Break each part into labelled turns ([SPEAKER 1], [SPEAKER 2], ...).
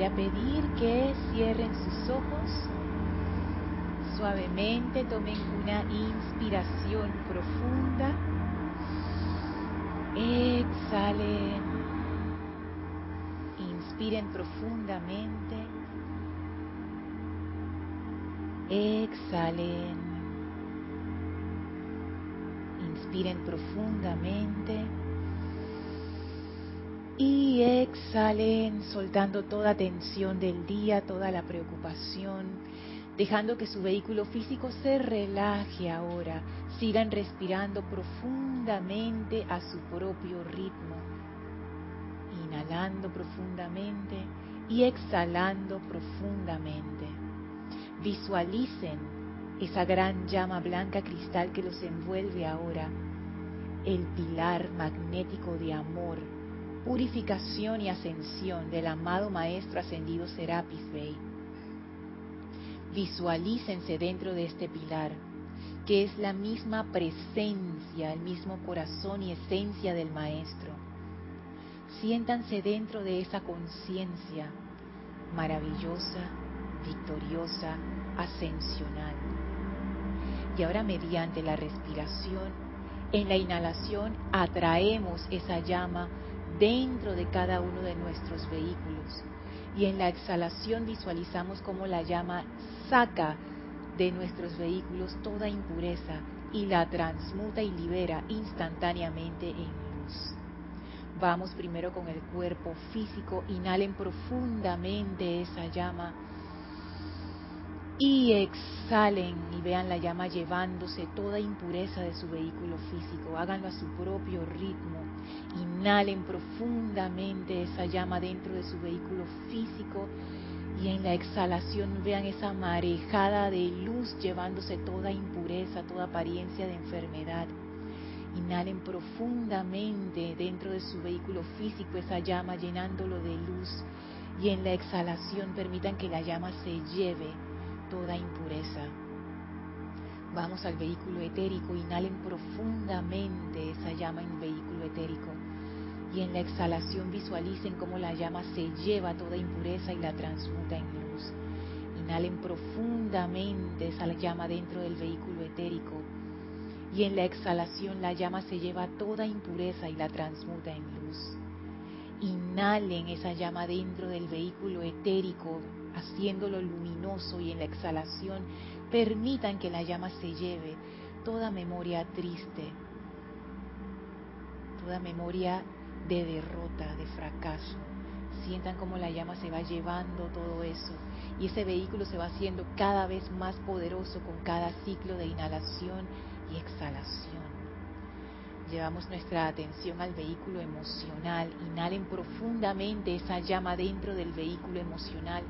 [SPEAKER 1] voy a pedir que cierren sus ojos. Suavemente tomen una inspiración profunda. Exhalen. Inspiren profundamente. Exhalen. Inspiren profundamente. Y exhalen soltando toda tensión del día, toda la preocupación, dejando que su vehículo físico se relaje ahora. Sigan respirando profundamente a su propio ritmo. Inhalando profundamente y exhalando profundamente. Visualicen esa gran llama blanca cristal que los envuelve ahora, el pilar magnético de amor purificación y ascensión del amado Maestro Ascendido Serapis Bey. Visualícense dentro de este pilar, que es la misma presencia, el mismo corazón y esencia del Maestro. Siéntanse dentro de esa conciencia maravillosa, victoriosa, ascensional. Y ahora mediante la respiración, en la inhalación atraemos esa llama dentro de cada uno de nuestros vehículos. Y en la exhalación visualizamos cómo la llama saca de nuestros vehículos toda impureza y la transmuta y libera instantáneamente en luz. Vamos primero con el cuerpo físico, inhalen profundamente esa llama y exhalen y vean la llama llevándose toda impureza de su vehículo físico. Háganlo a su propio ritmo. Inhalen profundamente esa llama dentro de su vehículo físico y en la exhalación vean esa marejada de luz llevándose toda impureza, toda apariencia de enfermedad. Inhalen profundamente dentro de su vehículo físico esa llama llenándolo de luz y en la exhalación permitan que la llama se lleve toda impureza. Vamos al vehículo etérico, inhalen profundamente esa llama en vehículo etérico y en la exhalación visualicen cómo la llama se lleva toda impureza y la transmuta en luz. Inhalen profundamente esa llama dentro del vehículo etérico y en la exhalación la llama se lleva toda impureza y la transmuta en luz. Inhalen esa llama dentro del vehículo etérico haciéndolo luminoso y en la exhalación permitan que la llama se lleve toda memoria triste, toda memoria de derrota, de fracaso. Sientan como la llama se va llevando todo eso y ese vehículo se va haciendo cada vez más poderoso con cada ciclo de inhalación y exhalación. Llevamos nuestra atención al vehículo emocional. Inhalen profundamente esa llama dentro del vehículo emocional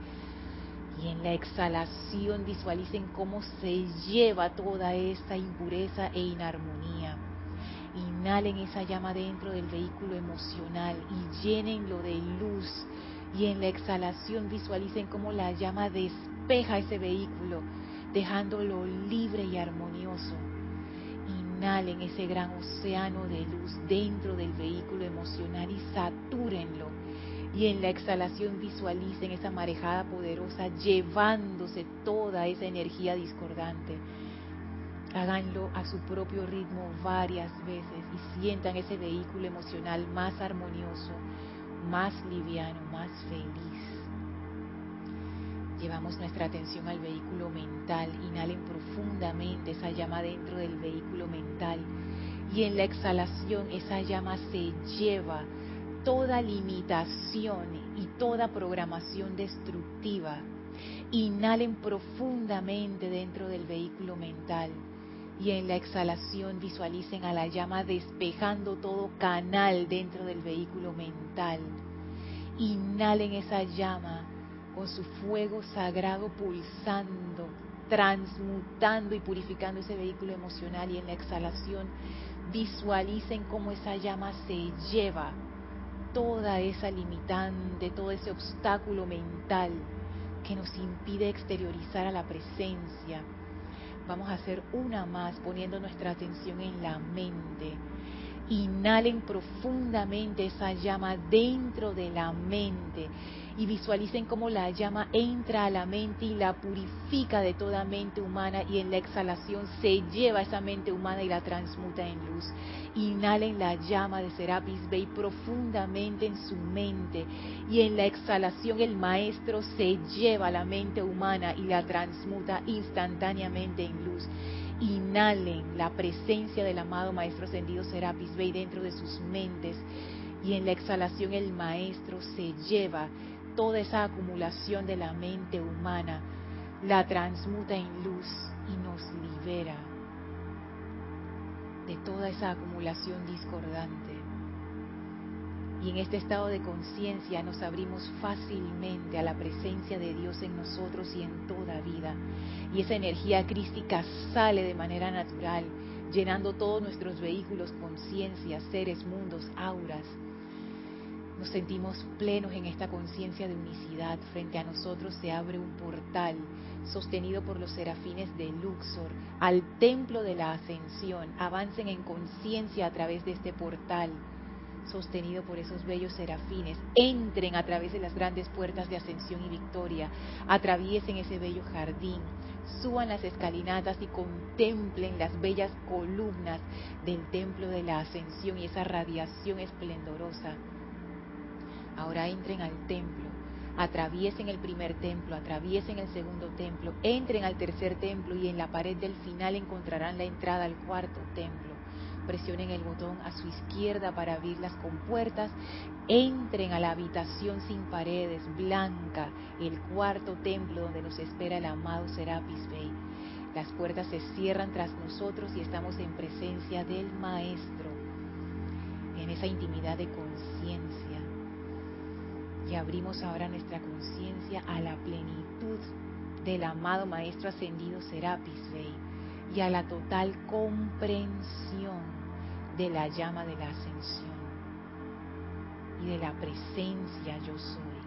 [SPEAKER 1] y en la exhalación visualicen cómo se lleva toda esta impureza e inarmonía. Inhalen esa llama dentro del vehículo emocional y llénenlo de luz. Y en la exhalación visualicen cómo la llama despeja ese vehículo, dejándolo libre y armonioso. Inhalen ese gran océano de luz dentro del vehículo emocional y satúrenlo y en la exhalación visualicen esa marejada poderosa llevándose toda esa energía discordante. Háganlo a su propio ritmo varias veces y sientan ese vehículo emocional más armonioso, más liviano, más feliz. Llevamos nuestra atención al vehículo mental. Inhalen profundamente esa llama dentro del vehículo mental. Y en la exhalación esa llama se lleva toda limitación y toda programación destructiva. Inhalen profundamente dentro del vehículo mental y en la exhalación visualicen a la llama despejando todo canal dentro del vehículo mental. Inhalen esa llama con su fuego sagrado pulsando, transmutando y purificando ese vehículo emocional y en la exhalación visualicen cómo esa llama se lleva toda esa limitante, todo ese obstáculo mental que nos impide exteriorizar a la presencia. Vamos a hacer una más poniendo nuestra atención en la mente Inhalen profundamente esa llama dentro de la mente y visualicen cómo la llama entra a la mente y la purifica de toda mente humana y en la exhalación se lleva esa mente humana y la transmuta en luz. Inhalen la llama de Serapis Bey profundamente en su mente y en la exhalación el maestro se lleva la mente humana y la transmuta instantáneamente en luz. Inhalen la presencia del amado Maestro Ascendido Serapis Bey dentro de sus mentes y en la exhalación el Maestro se lleva toda esa acumulación de la mente humana, la transmuta en luz y nos libera de toda esa acumulación discordante. Y en este estado de conciencia nos abrimos fácilmente a la presencia de Dios en nosotros y en toda vida. Y esa energía crística sale de manera natural, llenando todos nuestros vehículos, conciencias, seres, mundos, auras nos sentimos plenos en esta conciencia de unicidad. Frente a nosotros se abre un portal sostenido por los serafines de Luxor al templo de la ascensión. Avancen en conciencia a través de este portal sostenido por esos bellos serafines. Entren a través de las grandes puertas de ascensión y victoria. Atraviesen ese bello jardín. Suban las escalinatas y contemplen las bellas columnas del templo de la ascensión y esa radiación esplendorosa Ahora entren al templo, atraviesen el primer templo, atraviesen el segundo templo, entren al tercer templo y en la pared del final encontrarán la entrada al cuarto templo. Presionen el botón a su izquierda para abrir las compuertas. Entren a la habitación sin paredes, blanca, el cuarto templo donde nos espera el amado Serapis Bey. Las puertas se cierran tras nosotros y estamos en presencia del Maestro, en esa intimidad de conciencia y abrimos ahora nuestra conciencia a la plenitud del amado Maestro Ascendido Serapis Bey y a la total comprensión de la llama de la ascensión y de la presencia yo soy.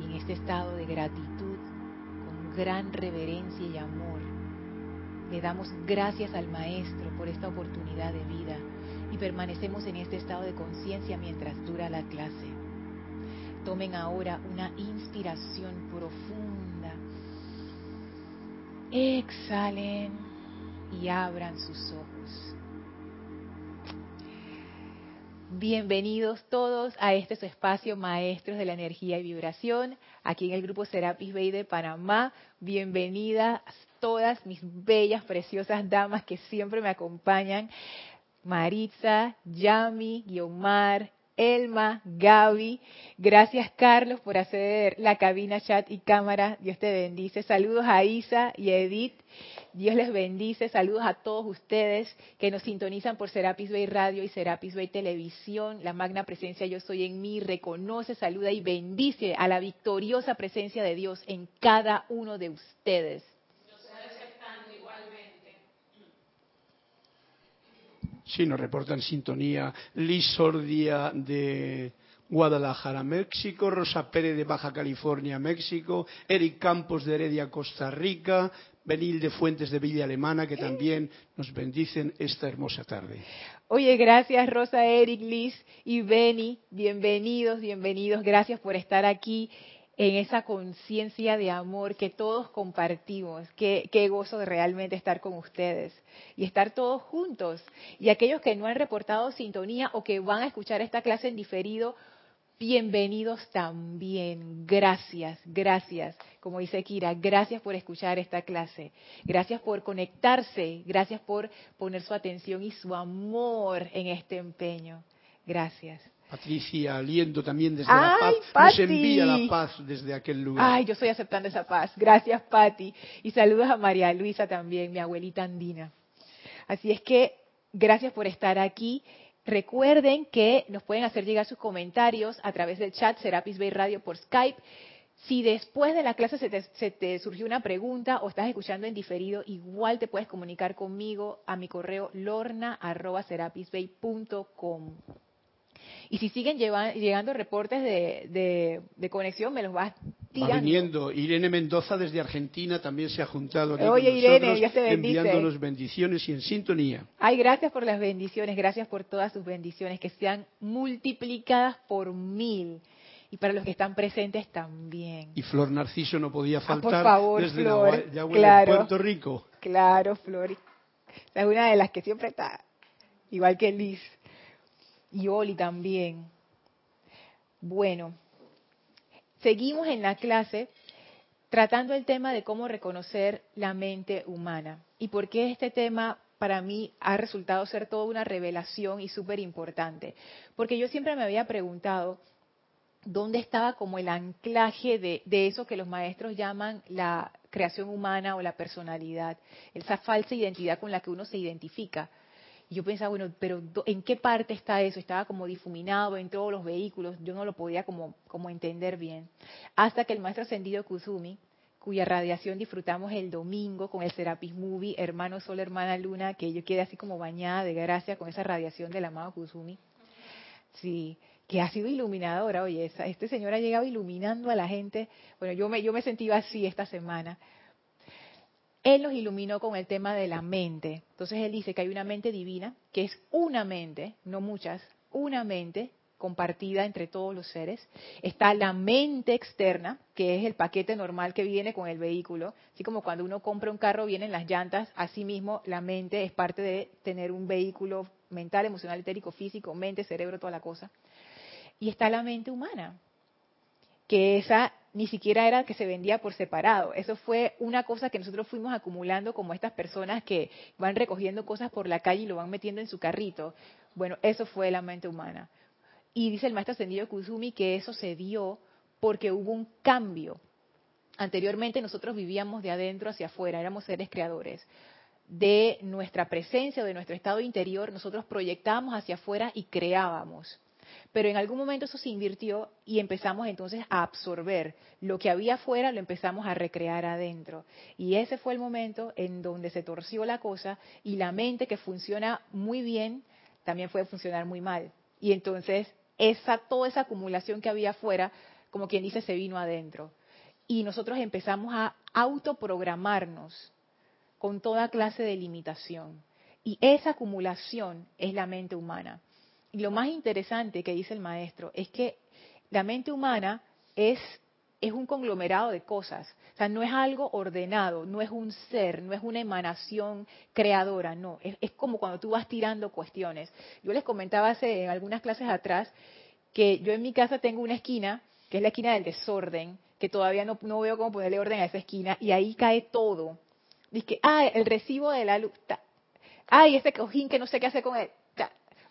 [SPEAKER 1] Y en este estado de gratitud, con gran reverencia y amor, le damos gracias al Maestro por esta oportunidad de vida y permanecemos en este estado de conciencia mientras dura la clase. Tomen ahora una inspiración profunda. Exhalen y abran sus ojos. Bienvenidos todos a este su espacio Maestros de la Energía y Vibración, aquí en el grupo Serapis Bay de Panamá. Bienvenidas todas mis bellas, preciosas damas que siempre me acompañan. Maritza, Yami, Guiomar, Elma, Gaby. Gracias Carlos por hacer la cabina, chat y cámara. Dios te bendice. Saludos a Isa y a Edith. Dios les bendice. Saludos a todos ustedes que nos sintonizan por Serapis Bay Radio y Serapis Bay Televisión. La magna presencia Yo Soy en mí reconoce, saluda y bendice a la victoriosa presencia de Dios en cada uno de ustedes.
[SPEAKER 2] Sí, nos reportan sintonía. Liz Sordia de Guadalajara, México, Rosa Pérez de Baja California, México, Eric Campos de Heredia, Costa Rica, Benil de Fuentes de Villa Alemana, que también nos bendicen esta hermosa tarde.
[SPEAKER 1] Oye, gracias Rosa, Eric, Liz y Beni, bienvenidos, bienvenidos, gracias por estar aquí en esa conciencia de amor que todos compartimos. Qué, qué gozo de realmente estar con ustedes y estar todos juntos. Y aquellos que no han reportado sintonía o que van a escuchar esta clase en diferido, bienvenidos también. Gracias, gracias. Como dice Kira, gracias por escuchar esta clase. Gracias por conectarse. Gracias por poner su atención y su amor en este empeño. Gracias.
[SPEAKER 2] Patricia Aliendo también desde La Paz, nos envía la paz desde aquel lugar.
[SPEAKER 1] Ay, yo estoy aceptando esa paz. Gracias, Patti. Y saludos a María Luisa también, mi abuelita andina. Así es que gracias por estar aquí. Recuerden que nos pueden hacer llegar sus comentarios a través del chat Serapis Bay Radio por Skype. Si después de la clase se te, se te, surgió una pregunta o estás escuchando en diferido, igual te puedes comunicar conmigo a mi correo lorna.serapisbay.com. Y si siguen llegando reportes de, conexión, me los vas
[SPEAKER 2] Va viniendo. Irene Mendoza desde Argentina también se ha juntado.
[SPEAKER 1] Oye, Irene, Dios te
[SPEAKER 2] bendice. Enviándonos bendiciones y en sintonía.
[SPEAKER 1] Ay, gracias por las bendiciones, gracias por todas sus bendiciones, que sean multiplicadas por mil. Y para los que están presentes también.
[SPEAKER 2] Y Flor Narciso no podía
[SPEAKER 1] Ah,
[SPEAKER 2] faltar
[SPEAKER 1] por favor,
[SPEAKER 2] desde
[SPEAKER 1] Flor,
[SPEAKER 2] la
[SPEAKER 1] claro.
[SPEAKER 2] Puerto Rico.
[SPEAKER 1] Claro, Flor. Es una de las que siempre está, igual que Liz. Y Oli también. Bueno, seguimos en la clase tratando el tema de cómo reconocer la mente humana y por qué este tema para mí ha resultado ser toda una revelación y súper importante. Porque yo siempre me había preguntado dónde estaba como el anclaje de, de, eso que los maestros llaman la creación humana o la personalidad, esa falsa identidad con la que uno se identifica. Y yo pensaba, bueno, pero ¿en qué parte está eso? Estaba como difuminado en todos los vehículos, yo no lo podía como, como entender bien. Hasta que el maestro ascendido Kuzumi, cuya radiación disfrutamos el domingo con el Serapis Movie, Hermano Sol, Hermana Luna, que yo quedé así como bañada de gracia con esa radiación del amado Kuzumi. Sí, que ha sido iluminadora. Oye, esa, este señor ha llegado iluminando a la gente. Bueno, yo me, yo me sentí así esta semana. Él los iluminó con el tema de la mente. Entonces él dice que hay una mente divina, que es una mente, no muchas, una mente compartida entre todos los seres. Está la mente externa, que es el paquete normal que viene con el vehículo. Así como cuando uno compra un carro vienen las llantas, así mismo la mente es parte de tener un vehículo mental, emocional, etérico, físico, mente, cerebro, toda la cosa. Y está la mente humana, que esa ni siquiera era que se vendía por separado. Eso fue una cosa que nosotros fuimos acumulando como estas personas que van recogiendo cosas por la calle y lo van metiendo en su carrito. Bueno, eso fue la mente humana. Y dice el maestro ascendido Kuzumi que eso se dio porque hubo un cambio. Anteriormente nosotros vivíamos de adentro hacia afuera, éramos seres creadores. De nuestra presencia, de nuestro estado interior, nosotros proyectábamos hacia afuera y creábamos. Pero en algún momento eso se invirtió y empezamos entonces a absorber lo que había afuera, lo empezamos a recrear adentro. Y ese fue el momento en donde se torció la cosa y la mente que funciona muy bien también puede funcionar muy mal. Y entonces esa toda esa acumulación que había afuera, como quien dice, se vino adentro. Y nosotros empezamos a autoprogramarnos con toda clase de limitación. Y esa acumulación es la mente humana. Y lo más interesante que dice el maestro es que la mente humana es, es un conglomerado de cosas. O sea, no es algo ordenado, no es un ser, no es una emanación creadora, no. Es, es como cuando tú vas tirando cuestiones. Yo les comentaba hace en algunas clases atrás que yo en mi casa tengo una esquina, que es la esquina del desorden, que todavía no, no veo cómo ponerle orden a esa esquina, y ahí cae todo. Dice ah, el recibo de la luz, ay, este cojín que no sé qué hacer con él,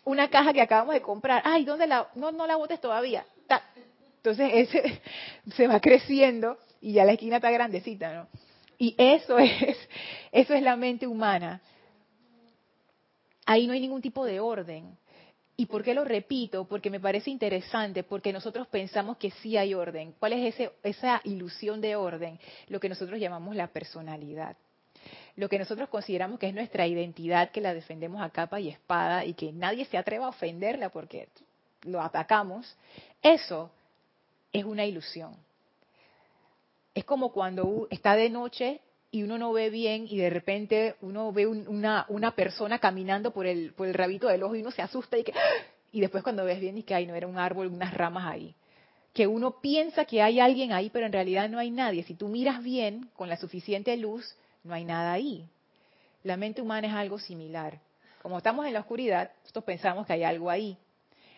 [SPEAKER 1] una caja que acabamos de comprar. Ay, ¿dónde la? No, no la botes todavía. Entonces ese se va creciendo y ya la esquina está grandecita, ¿no? Y eso es, eso es la mente humana. Ahí no hay ningún tipo de orden. ¿Y por qué lo repito? Porque me parece interesante, porque nosotros pensamos que sí hay orden. ¿Cuál es ese, esa ilusión de orden? Lo que nosotros llamamos la personalidad lo que nosotros consideramos que es nuestra identidad, que la defendemos a capa y espada y que nadie se atreva a ofenderla porque lo atacamos, eso es una ilusión. Es como cuando está de noche y uno no ve bien y de repente uno ve un, una, una persona caminando por el, por el rabito del ojo y uno se asusta y que y después cuando ves bien y que ay no era un árbol, unas ramas ahí. Que uno piensa que hay alguien ahí, pero en realidad no hay nadie. Si tú miras bien con la suficiente luz, no hay nada ahí. La mente humana es algo similar. Como estamos en la oscuridad, nosotros pensamos que hay algo ahí.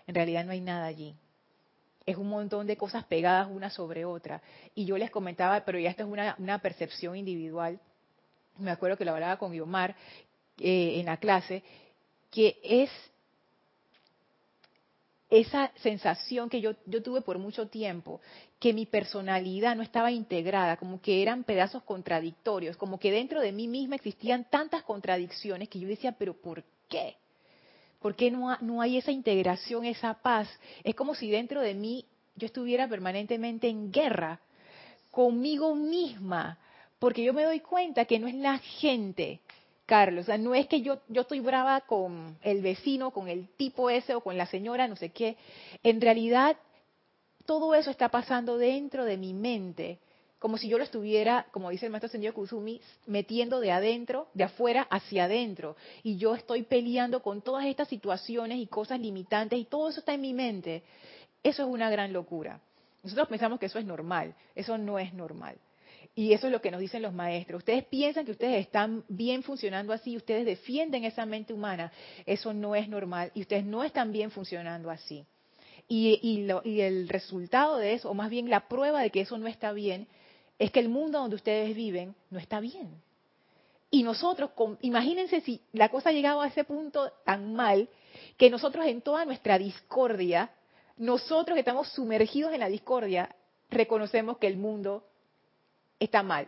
[SPEAKER 1] En realidad no hay nada allí. Es un montón de cosas pegadas una sobre otra. Y yo les comentaba, pero ya esto es una, una percepción individual. Me acuerdo que lo hablaba con Guiomar eh, en la clase, que es esa sensación que yo, yo tuve por mucho tiempo, que mi personalidad no estaba integrada, como que eran pedazos contradictorios, como que dentro de mí misma existían tantas contradicciones que yo decía, pero ¿por qué? ¿Por qué no, no hay esa integración, esa paz? Es como si dentro de mí yo estuviera permanentemente en guerra conmigo misma, porque yo me doy cuenta que no es la gente, Carlos. O sea, no es que yo, yo estoy brava con el vecino, con el tipo ese o con la señora, no sé qué. En realidad todo eso está pasando dentro de mi mente, como si yo lo estuviera, como dice el maestro Sendio Kusumi, metiendo de adentro, de afuera hacia adentro. Y yo estoy peleando con todas estas situaciones y cosas limitantes y todo eso está en mi mente. Eso es una gran locura. Nosotros pensamos que eso es normal. Eso no es normal. Y eso es lo que nos dicen los maestros. Ustedes piensan que ustedes están bien funcionando así, ustedes defienden esa mente humana. Eso no es normal y ustedes no están bien funcionando así. Y, el resultado de eso, o más bien la prueba de que eso no está bien, es que el mundo donde ustedes viven no está bien. Y nosotros, imagínense si la cosa ha llegado a ese punto tan mal, que nosotros en toda nuestra discordia, nosotros que estamos sumergidos en la discordia, reconocemos que el mundo está mal.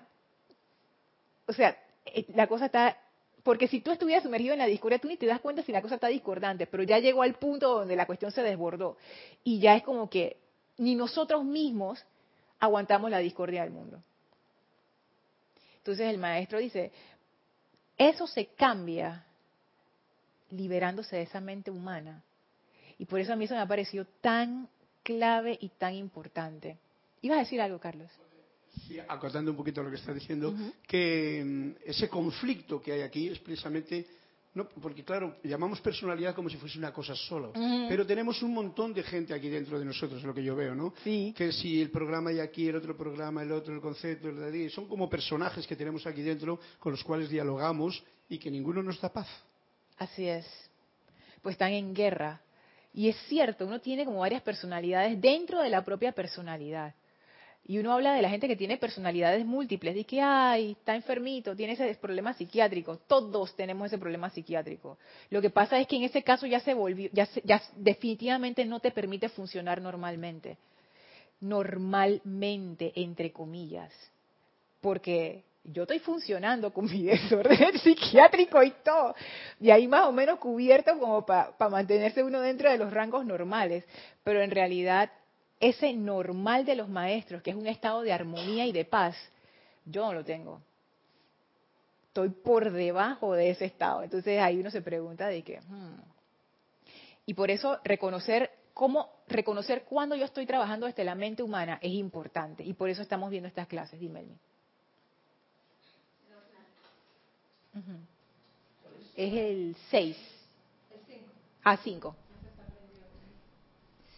[SPEAKER 1] O sea, eh, la cosa está porque si tú estuvieras sumergido en la discordia, tú ni te das cuenta si la cosa está discordante, pero ya llegó al punto donde la cuestión se desbordó. Y ya es como que ni nosotros mismos aguantamos la discordia del mundo. Entonces el maestro dice, eso se cambia liberándose de esa mente humana. Y por eso a mí eso me ha parecido tan clave y tan importante. ¿Ibas a decir algo, Carlos?
[SPEAKER 2] Acotando un poquito lo que está diciendo, que mm, ese conflicto que hay aquí es precisamente no, porque claro, llamamos personalidad como si fuese una cosa sola, pero tenemos un montón de gente aquí dentro de nosotros, es lo que yo veo, ¿no?
[SPEAKER 1] Sí.
[SPEAKER 2] Que si el programa hay aquí, el otro programa, el otro, el concepto, el de allí, son como personajes que tenemos aquí dentro con los cuales dialogamos y que ninguno nos da paz.
[SPEAKER 1] Así es. Pues están en guerra. Y es cierto, uno tiene como varias personalidades dentro de la propia personalidad. Y uno habla de la gente que tiene personalidades múltiples, de que, ay, está enfermito, tiene ese problema psiquiátrico. Todos tenemos ese problema psiquiátrico. Lo que pasa es que en ese caso ya se volvió, ya, ya definitivamente no te permite funcionar normalmente. Normalmente, entre comillas. Porque yo estoy funcionando con mi desorden psiquiátrico y todo. Y ahí más o menos cubierto como para mantenerse uno dentro de los rangos normales. Pero en realidad ese normal de los maestros, que es un estado de armonía y de paz, yo no lo tengo. Estoy por debajo de ese estado. Entonces ahí uno se pregunta de qué. Hmm. Y por eso reconocer cómo reconocer cuando yo estoy trabajando desde la mente humana es importante. Y por eso estamos viendo estas clases. Dime, Elmi. Es el 6. El 5.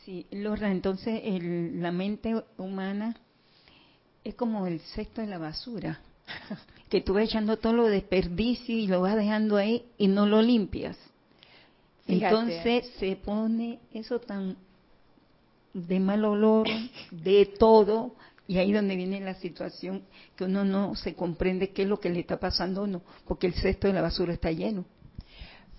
[SPEAKER 1] 5.
[SPEAKER 3] Sí, Lorra, entonces la mente humana es como el cesto de la basura, que tú vas echando todo lo desperdicio y lo vas dejando ahí y no lo limpias. Entonces se pone eso tan de mal olor, de todo, y ahí donde viene la situación que uno no se comprende qué es lo que le está pasando a uno, porque el cesto de la basura está lleno.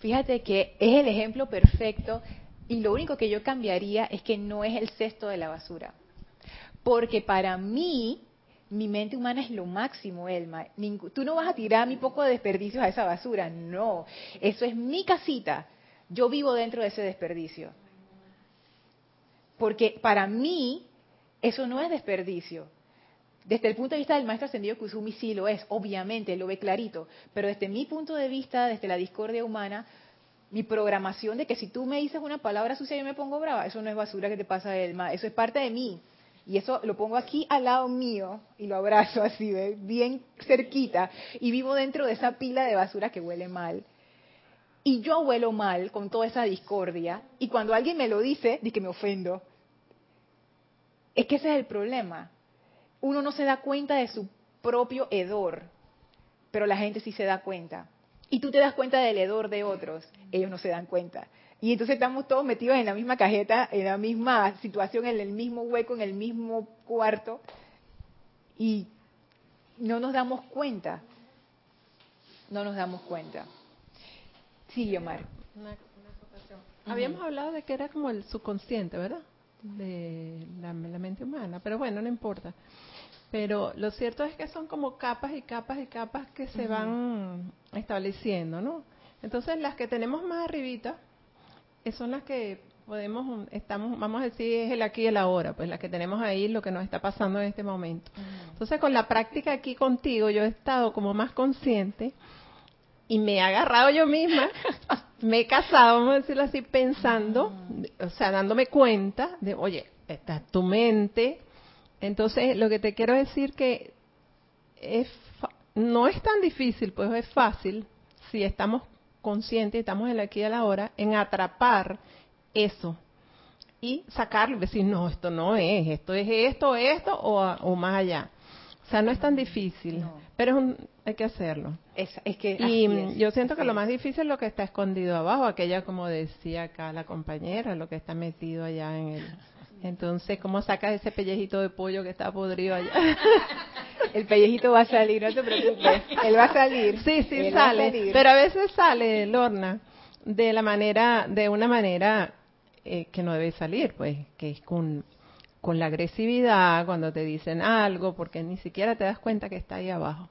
[SPEAKER 1] Fíjate que es el ejemplo perfecto y lo único que yo cambiaría es que no es el cesto de la basura. Porque para mí, mi mente humana es lo máximo, Elma. Tú no vas a tirar mi poco de desperdicios a esa basura. No. Eso es mi casita. Yo vivo dentro de ese desperdicio. Porque para mí, eso no es desperdicio. Desde el punto de vista del maestro ascendido Kusumi sí lo es, obviamente, lo ve clarito. Pero desde mi punto de vista, desde la discordia humana, mi programación de que si tú me dices una palabra sucia yo me pongo brava, eso no es basura que te pasa Elma, eso es parte de mí. Y eso lo pongo aquí al lado mío y lo abrazo así, bien cerquita, y vivo dentro de esa pila de basura que huele mal. Y yo huelo mal con toda esa discordia, y cuando alguien me lo dice, di que me ofendo. Es que ese es el problema. Uno no se da cuenta de su propio hedor, pero la gente sí se da cuenta y tú te das cuenta del hedor de otros, ellos no se dan cuenta. Y entonces estamos todos metidos en la misma cajeta, en la misma situación, en el mismo hueco, en el mismo cuarto, y no nos damos cuenta. No nos damos cuenta. Sí, Omar. Una,
[SPEAKER 4] Habíamos hablado de que era como el subconsciente, ¿verdad? De la mente humana, pero bueno, no importa. Pero lo cierto es que son como capas y capas y capas que se van estableciendo, ¿no? Entonces las que tenemos más arribita eh, son las que podemos, estamos, vamos a decir, es el aquí y el ahora, pues las que tenemos ahí, lo que nos está pasando en este momento. Entonces con la práctica aquí contigo yo he estado como más consciente y me he agarrado yo misma, me he casado, vamos a decirlo así, pensando, o sea, dándome cuenta de, oye, está tu mente. Entonces, lo que te quiero decir que es no es tan difícil, pues es fácil si estamos conscientes, estamos en la aquí y a la hora, en atrapar eso y sacarlo y decir, no, esto no es, esto es esto, esto o, más allá. O sea, no es tan difícil, pero hay que hacerlo.
[SPEAKER 1] Es, que
[SPEAKER 4] y yo siento que lo más difícil es lo que está escondido abajo, aquella como decía acá la compañera, lo que está metido allá en el... Entonces, ¿cómo sacas ese pellejito de pollo que está podrido allá?
[SPEAKER 1] El pellejito va a salir, no te preocupes. Él va a salir.
[SPEAKER 4] Sí, sí, sale. Pero a veces sale, Lorna, de la manera, de una manera eh, que no debe salir, pues, que es con, con la agresividad, cuando te dicen algo, porque ni siquiera te das cuenta que está ahí abajo.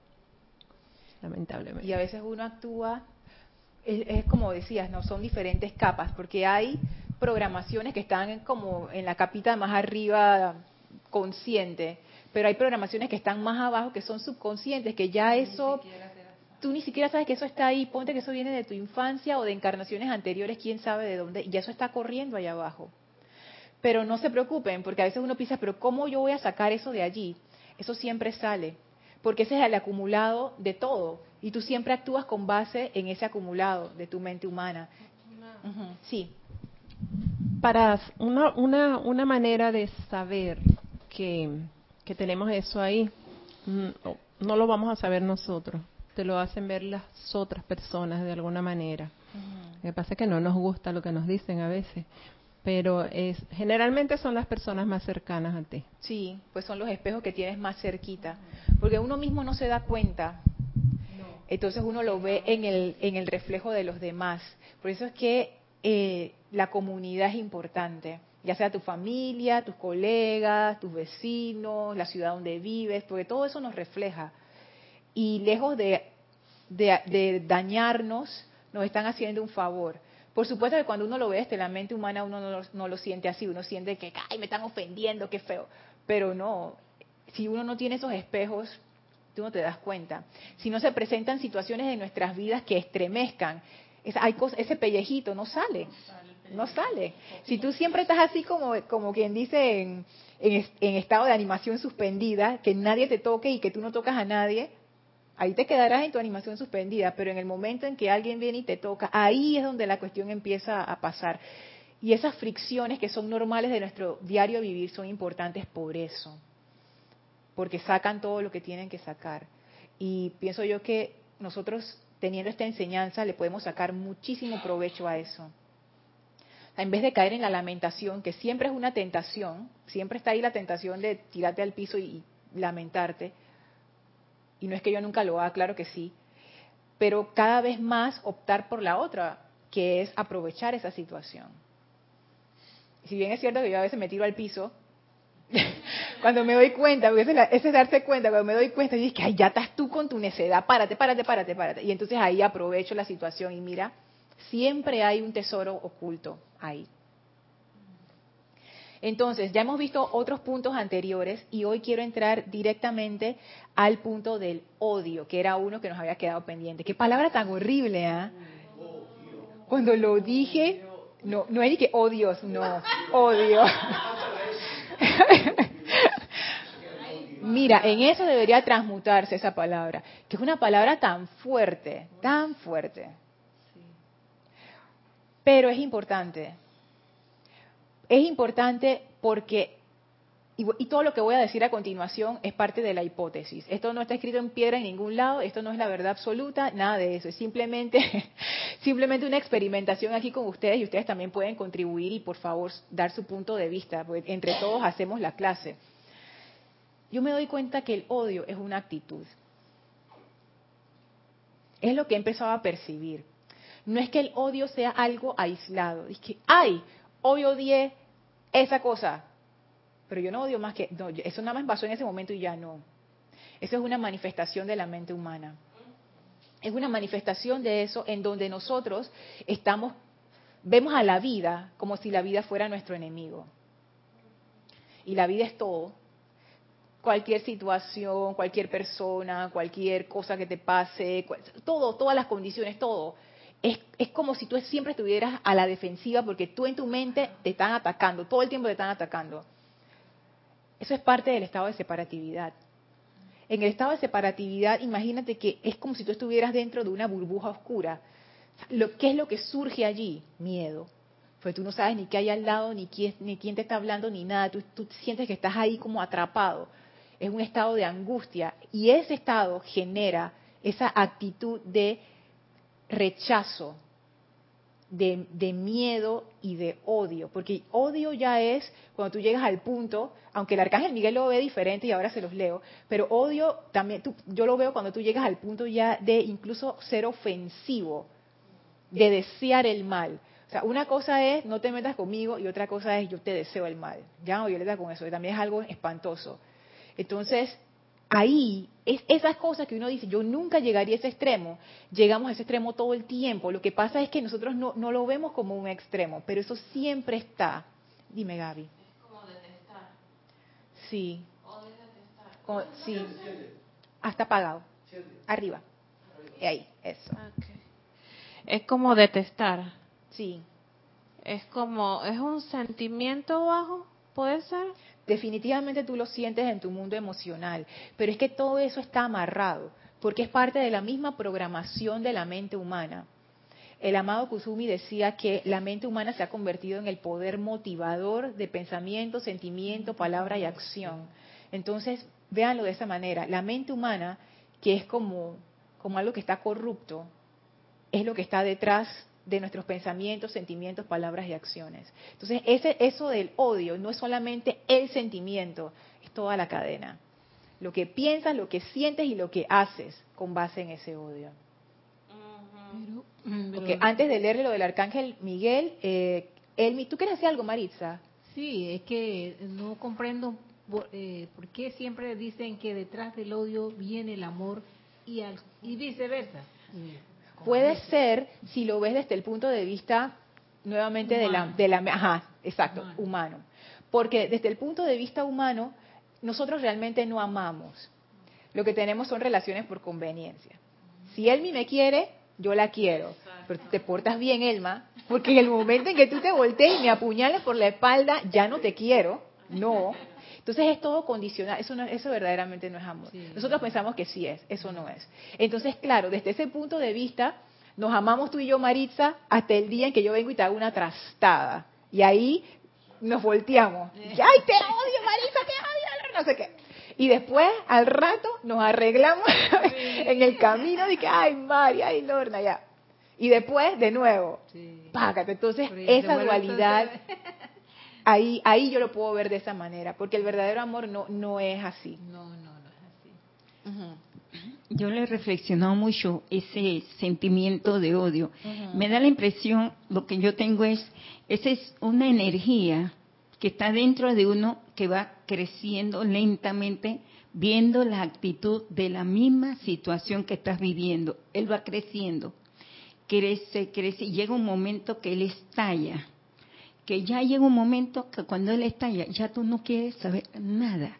[SPEAKER 4] Lamentablemente.
[SPEAKER 1] Y a veces uno actúa, es, como decías, no son diferentes capas, porque hay programaciones que están como en la capita más arriba consciente pero hay programaciones que están más abajo que son subconscientes, que ya eso, tú ni siquiera sabes que eso está ahí, ponte que eso viene de tu infancia o de encarnaciones anteriores, quién sabe de dónde, y eso está corriendo allá abajo. Pero no se preocupen, porque a veces uno piensa, pero ¿cómo yo voy a sacar eso de allí? Eso siempre sale, porque ese es el acumulado de todo, y tú siempre actúas con base en ese acumulado de tu mente humana. Sí.
[SPEAKER 4] Para una, una, una manera de saber que que tenemos eso ahí, no, lo vamos a saber nosotros, te lo hacen ver las otras personas de alguna manera. Lo que pasa es que no nos gusta lo que nos dicen a veces, pero es generalmente son las personas más cercanas a ti.
[SPEAKER 1] Sí, pues son los espejos que tienes más cerquita, porque uno mismo no se da cuenta. Entonces uno lo ve en el, en el reflejo de los demás. Por eso es que eh, la comunidad es importante ya sea tu familia, tus colegas, tus vecinos, la ciudad donde vives, porque todo eso nos refleja. Y lejos de, dañarnos, nos están haciendo un favor. Por supuesto que cuando uno lo ve desde la mente humana, uno no lo, no lo siente así, uno siente que, ay, me están ofendiendo, qué feo. Pero no, si uno no tiene esos espejos, tú no te das cuenta. Si no se presentan situaciones en nuestras vidas que estremezcan, hay ese pellejito no sale no sale. Si tú siempre estás así como, como quien dice en, en, estado de animación suspendida, que nadie te toque y que tú no tocas a nadie, ahí te quedarás en tu animación suspendida, pero en el momento en que alguien viene y te toca, ahí es donde la cuestión empieza a pasar. Y esas fricciones que son normales de nuestro diario vivir son importantes por eso, porque sacan todo lo que tienen que sacar. Y pienso yo que nosotros, teniendo esta enseñanza, le podemos sacar muchísimo provecho a eso en vez de caer en la lamentación, que siempre es una tentación, siempre está ahí la tentación de tirarte al piso y lamentarte, y no es que yo nunca lo haga, claro que sí, pero cada vez más optar por la otra, que es aprovechar esa situación. Si bien es cierto que yo a veces me tiro al piso, cuando me doy cuenta, porque ese es, darse cuenta, cuando me doy cuenta, y que ya estás tú con tu necedad, párate, párate, párate, párate. Y entonces ahí aprovecho la situación y mira, siempre hay un tesoro oculto ahí. Entonces, ya hemos visto otros puntos anteriores y hoy quiero entrar directamente al punto del odio, que era uno que nos había quedado pendiente. Qué palabra tan horrible, ¿ah? Cuando lo dije, no, no es que odios, no, odio. Mira, en eso debería transmutarse esa palabra, que es una palabra tan fuerte, tan fuerte. Pero es importante. Es importante porque, y, todo lo que voy a decir a continuación es parte de la hipótesis. Esto no está escrito en piedra en ningún lado, esto no es la verdad absoluta, nada de eso. Es simplemente, simplemente una experimentación aquí con ustedes y ustedes también pueden contribuir y por favor dar su punto de vista, porque entre todos hacemos la clase. Yo me doy cuenta que el odio es una actitud. Es lo que he empezado a percibir no es que el odio sea algo aislado. Es que, ay, hoy odié esa cosa. Pero yo no odio más que, no, eso nada más pasó en ese momento y ya no. Eso es una manifestación de la mente humana. Es una manifestación de eso en donde nosotros estamos, vemos a la vida como si la vida fuera nuestro enemigo. Y la vida es todo. Cualquier situación, cualquier persona, cualquier cosa que te pase, todo, todas las condiciones, todo es, es, como si tú siempre estuvieras a la defensiva porque tú en tu mente te están atacando, todo el tiempo te están atacando. Eso es parte del estado de separatividad. En el estado de separatividad, imagínate que es como si tú estuvieras dentro de una burbuja oscura. ¿Qué es lo que surge allí? Miedo. Pues tú no sabes ni qué hay al lado, ni quién, ni quién te está hablando, ni nada. Tú, tú sientes que estás ahí como atrapado. Es un estado de angustia. Y ese estado genera esa actitud de rechazo, de, miedo y de odio, porque odio ya es cuando tú llegas al punto, aunque el arcángel Miguel lo ve diferente y ahora se los leo, pero odio también, yo lo veo cuando tú llegas al punto ya de incluso ser ofensivo, de desear el mal. O sea, una cosa es no te metas conmigo y otra cosa es yo te deseo el mal. Ya no violeta con eso, que también es algo espantoso. Entonces, ahí, es, esas cosas que uno dice, yo nunca llegaría a ese extremo, llegamos a ese extremo todo el tiempo. Lo que pasa es que nosotros no, no lo vemos como un extremo, pero eso siempre está. Dime, Gaby.
[SPEAKER 5] Es como detestar.
[SPEAKER 1] Sí.
[SPEAKER 5] O detestar.
[SPEAKER 1] Como- sí. Hasta apagado. Arriba. Y ahí, eso.
[SPEAKER 5] Es como detestar.
[SPEAKER 1] Sí.
[SPEAKER 5] Es como, es un sentimiento bajo, puede ser.
[SPEAKER 1] Definitivamente tú lo sientes en tu mundo emocional, pero es que todo eso está amarrado, porque es parte de la misma programación de la mente humana. El amado Kusumi decía que la mente humana se ha convertido en el poder motivador de pensamiento, sentimiento, palabra y acción. Entonces, véanlo de esa manera. La mente humana, que es como, como algo que está corrupto, es lo que está detrás de nuestros pensamientos, sentimientos, palabras y acciones. Entonces, ese, eso del odio no es solamente el sentimiento, es toda la cadena. Lo que piensas, lo que sientes y lo que haces con base en ese odio.
[SPEAKER 3] Pero, mm, pero-
[SPEAKER 1] Porque antes de leerle lo del arcángel Miguel, eh, ¿tú quieres decir algo, Maritza?
[SPEAKER 6] Sí, es que no comprendo por, eh, por qué siempre dicen que detrás del odio viene el amor y, al- y viceversa.
[SPEAKER 1] Puede ser, si lo ves desde el punto de vista, nuevamente, de la,
[SPEAKER 6] Humano.
[SPEAKER 1] de la... Ajá, exacto,
[SPEAKER 6] Humano.
[SPEAKER 1] humano. Porque desde el punto de vista humano, nosotros realmente no amamos. Lo que tenemos son relaciones por conveniencia. Si Elmi me quiere, yo la quiero. Pero te portas bien, Elma, porque en el momento en que tú te voltees y me apuñales por la espalda, ya no te quiero. No. Entonces es todo condicional. Eso, no- eso verdaderamente no es amor.
[SPEAKER 6] Sí.
[SPEAKER 1] Nosotros pensamos que sí es. Eso no es. Entonces, claro, desde ese punto de vista, nos amamos tú y yo, Maritza, hasta el día en que yo vengo y te hago una trastada. Y ahí nos volteamos. Y, Ay, te odio, Maritza, te odio, no sé qué. Y después, al rato, nos arreglamos en el camino de que, ay, Mari, ay, Lorna, ya. Y después, de nuevo,
[SPEAKER 6] Sí.
[SPEAKER 1] págate. Entonces, esa dualidad, ahí, ahí yo lo puedo ver de esa manera, porque el verdadero amor no, no es así.
[SPEAKER 6] No, no, no es así.
[SPEAKER 3] Yo le he reflexionado mucho ese sentimiento de odio. Me da la impresión, lo que yo tengo es, esa es una energía que está dentro de uno que va creciendo lentamente, viendo la actitud de la misma situación que estás viviendo. Él va creciendo, crece, crece, y llega un momento que él estalla. Que ya llega un momento que cuando él estalla, ya tú no quieres saber nada.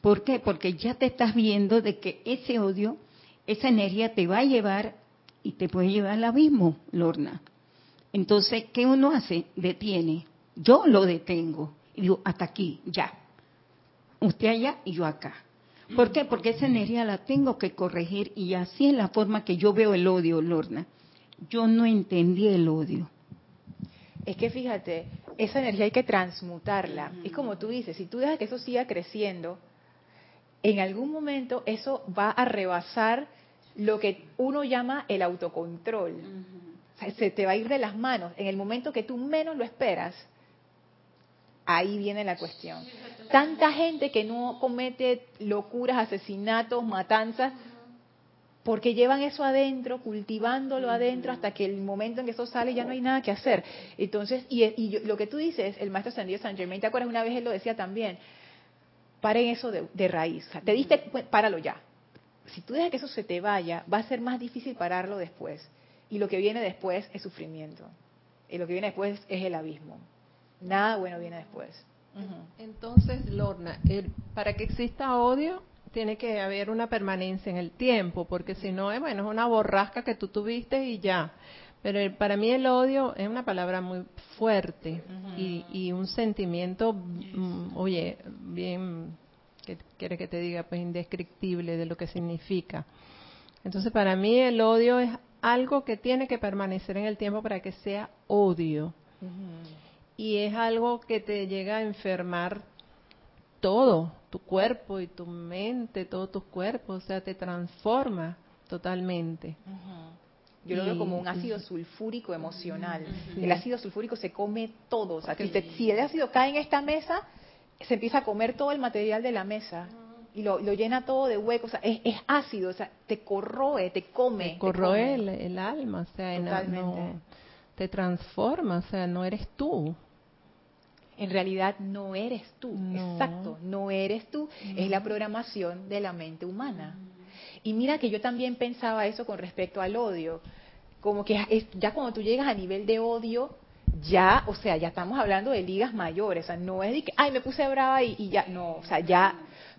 [SPEAKER 3] ¿Por qué? Porque ya te estás viendo de que ese odio, esa energía te va a llevar y te puede llevar al abismo, Lorna. Entonces, ¿qué uno hace? Detiene. Yo lo detengo y digo, hasta aquí, ya. Usted allá y yo acá. ¿Por qué? Porque esa energía la tengo que corregir y así es la forma que yo veo el odio, Lorna. Yo no entendí el odio.
[SPEAKER 1] Es que fíjate, esa energía hay que transmutarla. Es como tú dices, si tú dejas que eso siga creciendo, en algún momento eso va a rebasar lo que uno llama el autocontrol. O sea, se te va a ir de las manos. En el momento que tú menos lo esperas, ahí viene la cuestión. Tanta gente que no comete locuras, asesinatos, matanzas, porque llevan eso adentro, cultivándolo adentro, hasta que el momento en que eso sale ya no hay nada que hacer. Entonces, y, y yo- lo que tú dices, el maestro Ascendido San Germain, ¿te acuerdas una vez él lo decía también? Paren eso de, de raíz. O sea, te diste, cu- páralo ya. Si tú dejas que eso se te vaya, va a ser más difícil pararlo después. Y lo que viene después es sufrimiento. Y lo que viene después es el abismo. Nada bueno viene después.
[SPEAKER 4] Entonces, Lorna, el- para que exista odio, tiene que haber una permanencia en el tiempo, porque si no, eh, bueno, es una borrasca que tú tuviste y ya. Pero el- para mí el odio es una palabra muy fuerte y, y un sentimiento, mm, oye, bien, que quiere que te diga, pues indescriptible de lo que significa. Entonces para mí el odio es algo que tiene que permanecer en el tiempo para que sea odio. Y es algo que te llega a enfermar todo, tu cuerpo y tu mente, todos tus cuerpos, o sea, te transforma totalmente.
[SPEAKER 1] Yo lo veo como un ácido sulfúrico emocional.
[SPEAKER 4] Sí.
[SPEAKER 1] El ácido sulfúrico se come todo. O sea, si, te- si el ácido cae en esta mesa, se empieza a comer todo el material de la mesa. Y lo, lo llena todo de huecos. O sea, es, es ácido, o sea, te corroe, te come.
[SPEAKER 4] te corroe
[SPEAKER 1] come.
[SPEAKER 4] el, el alma, o sea,
[SPEAKER 1] Totalmente.
[SPEAKER 4] no- te transforma, o sea, no eres tú.
[SPEAKER 1] En realidad no eres tú.
[SPEAKER 4] No.
[SPEAKER 1] Exacto, no eres tú. Es la programación de la mente humana. Y mira que yo también pensaba eso con respecto al odio. Como que es, ya cuando tú llegas a nivel de odio, ya, o sea, ya estamos hablando de ligas mayores. O sea, no es de que, ay, me puse brava y, y ya, no, o sea, ya.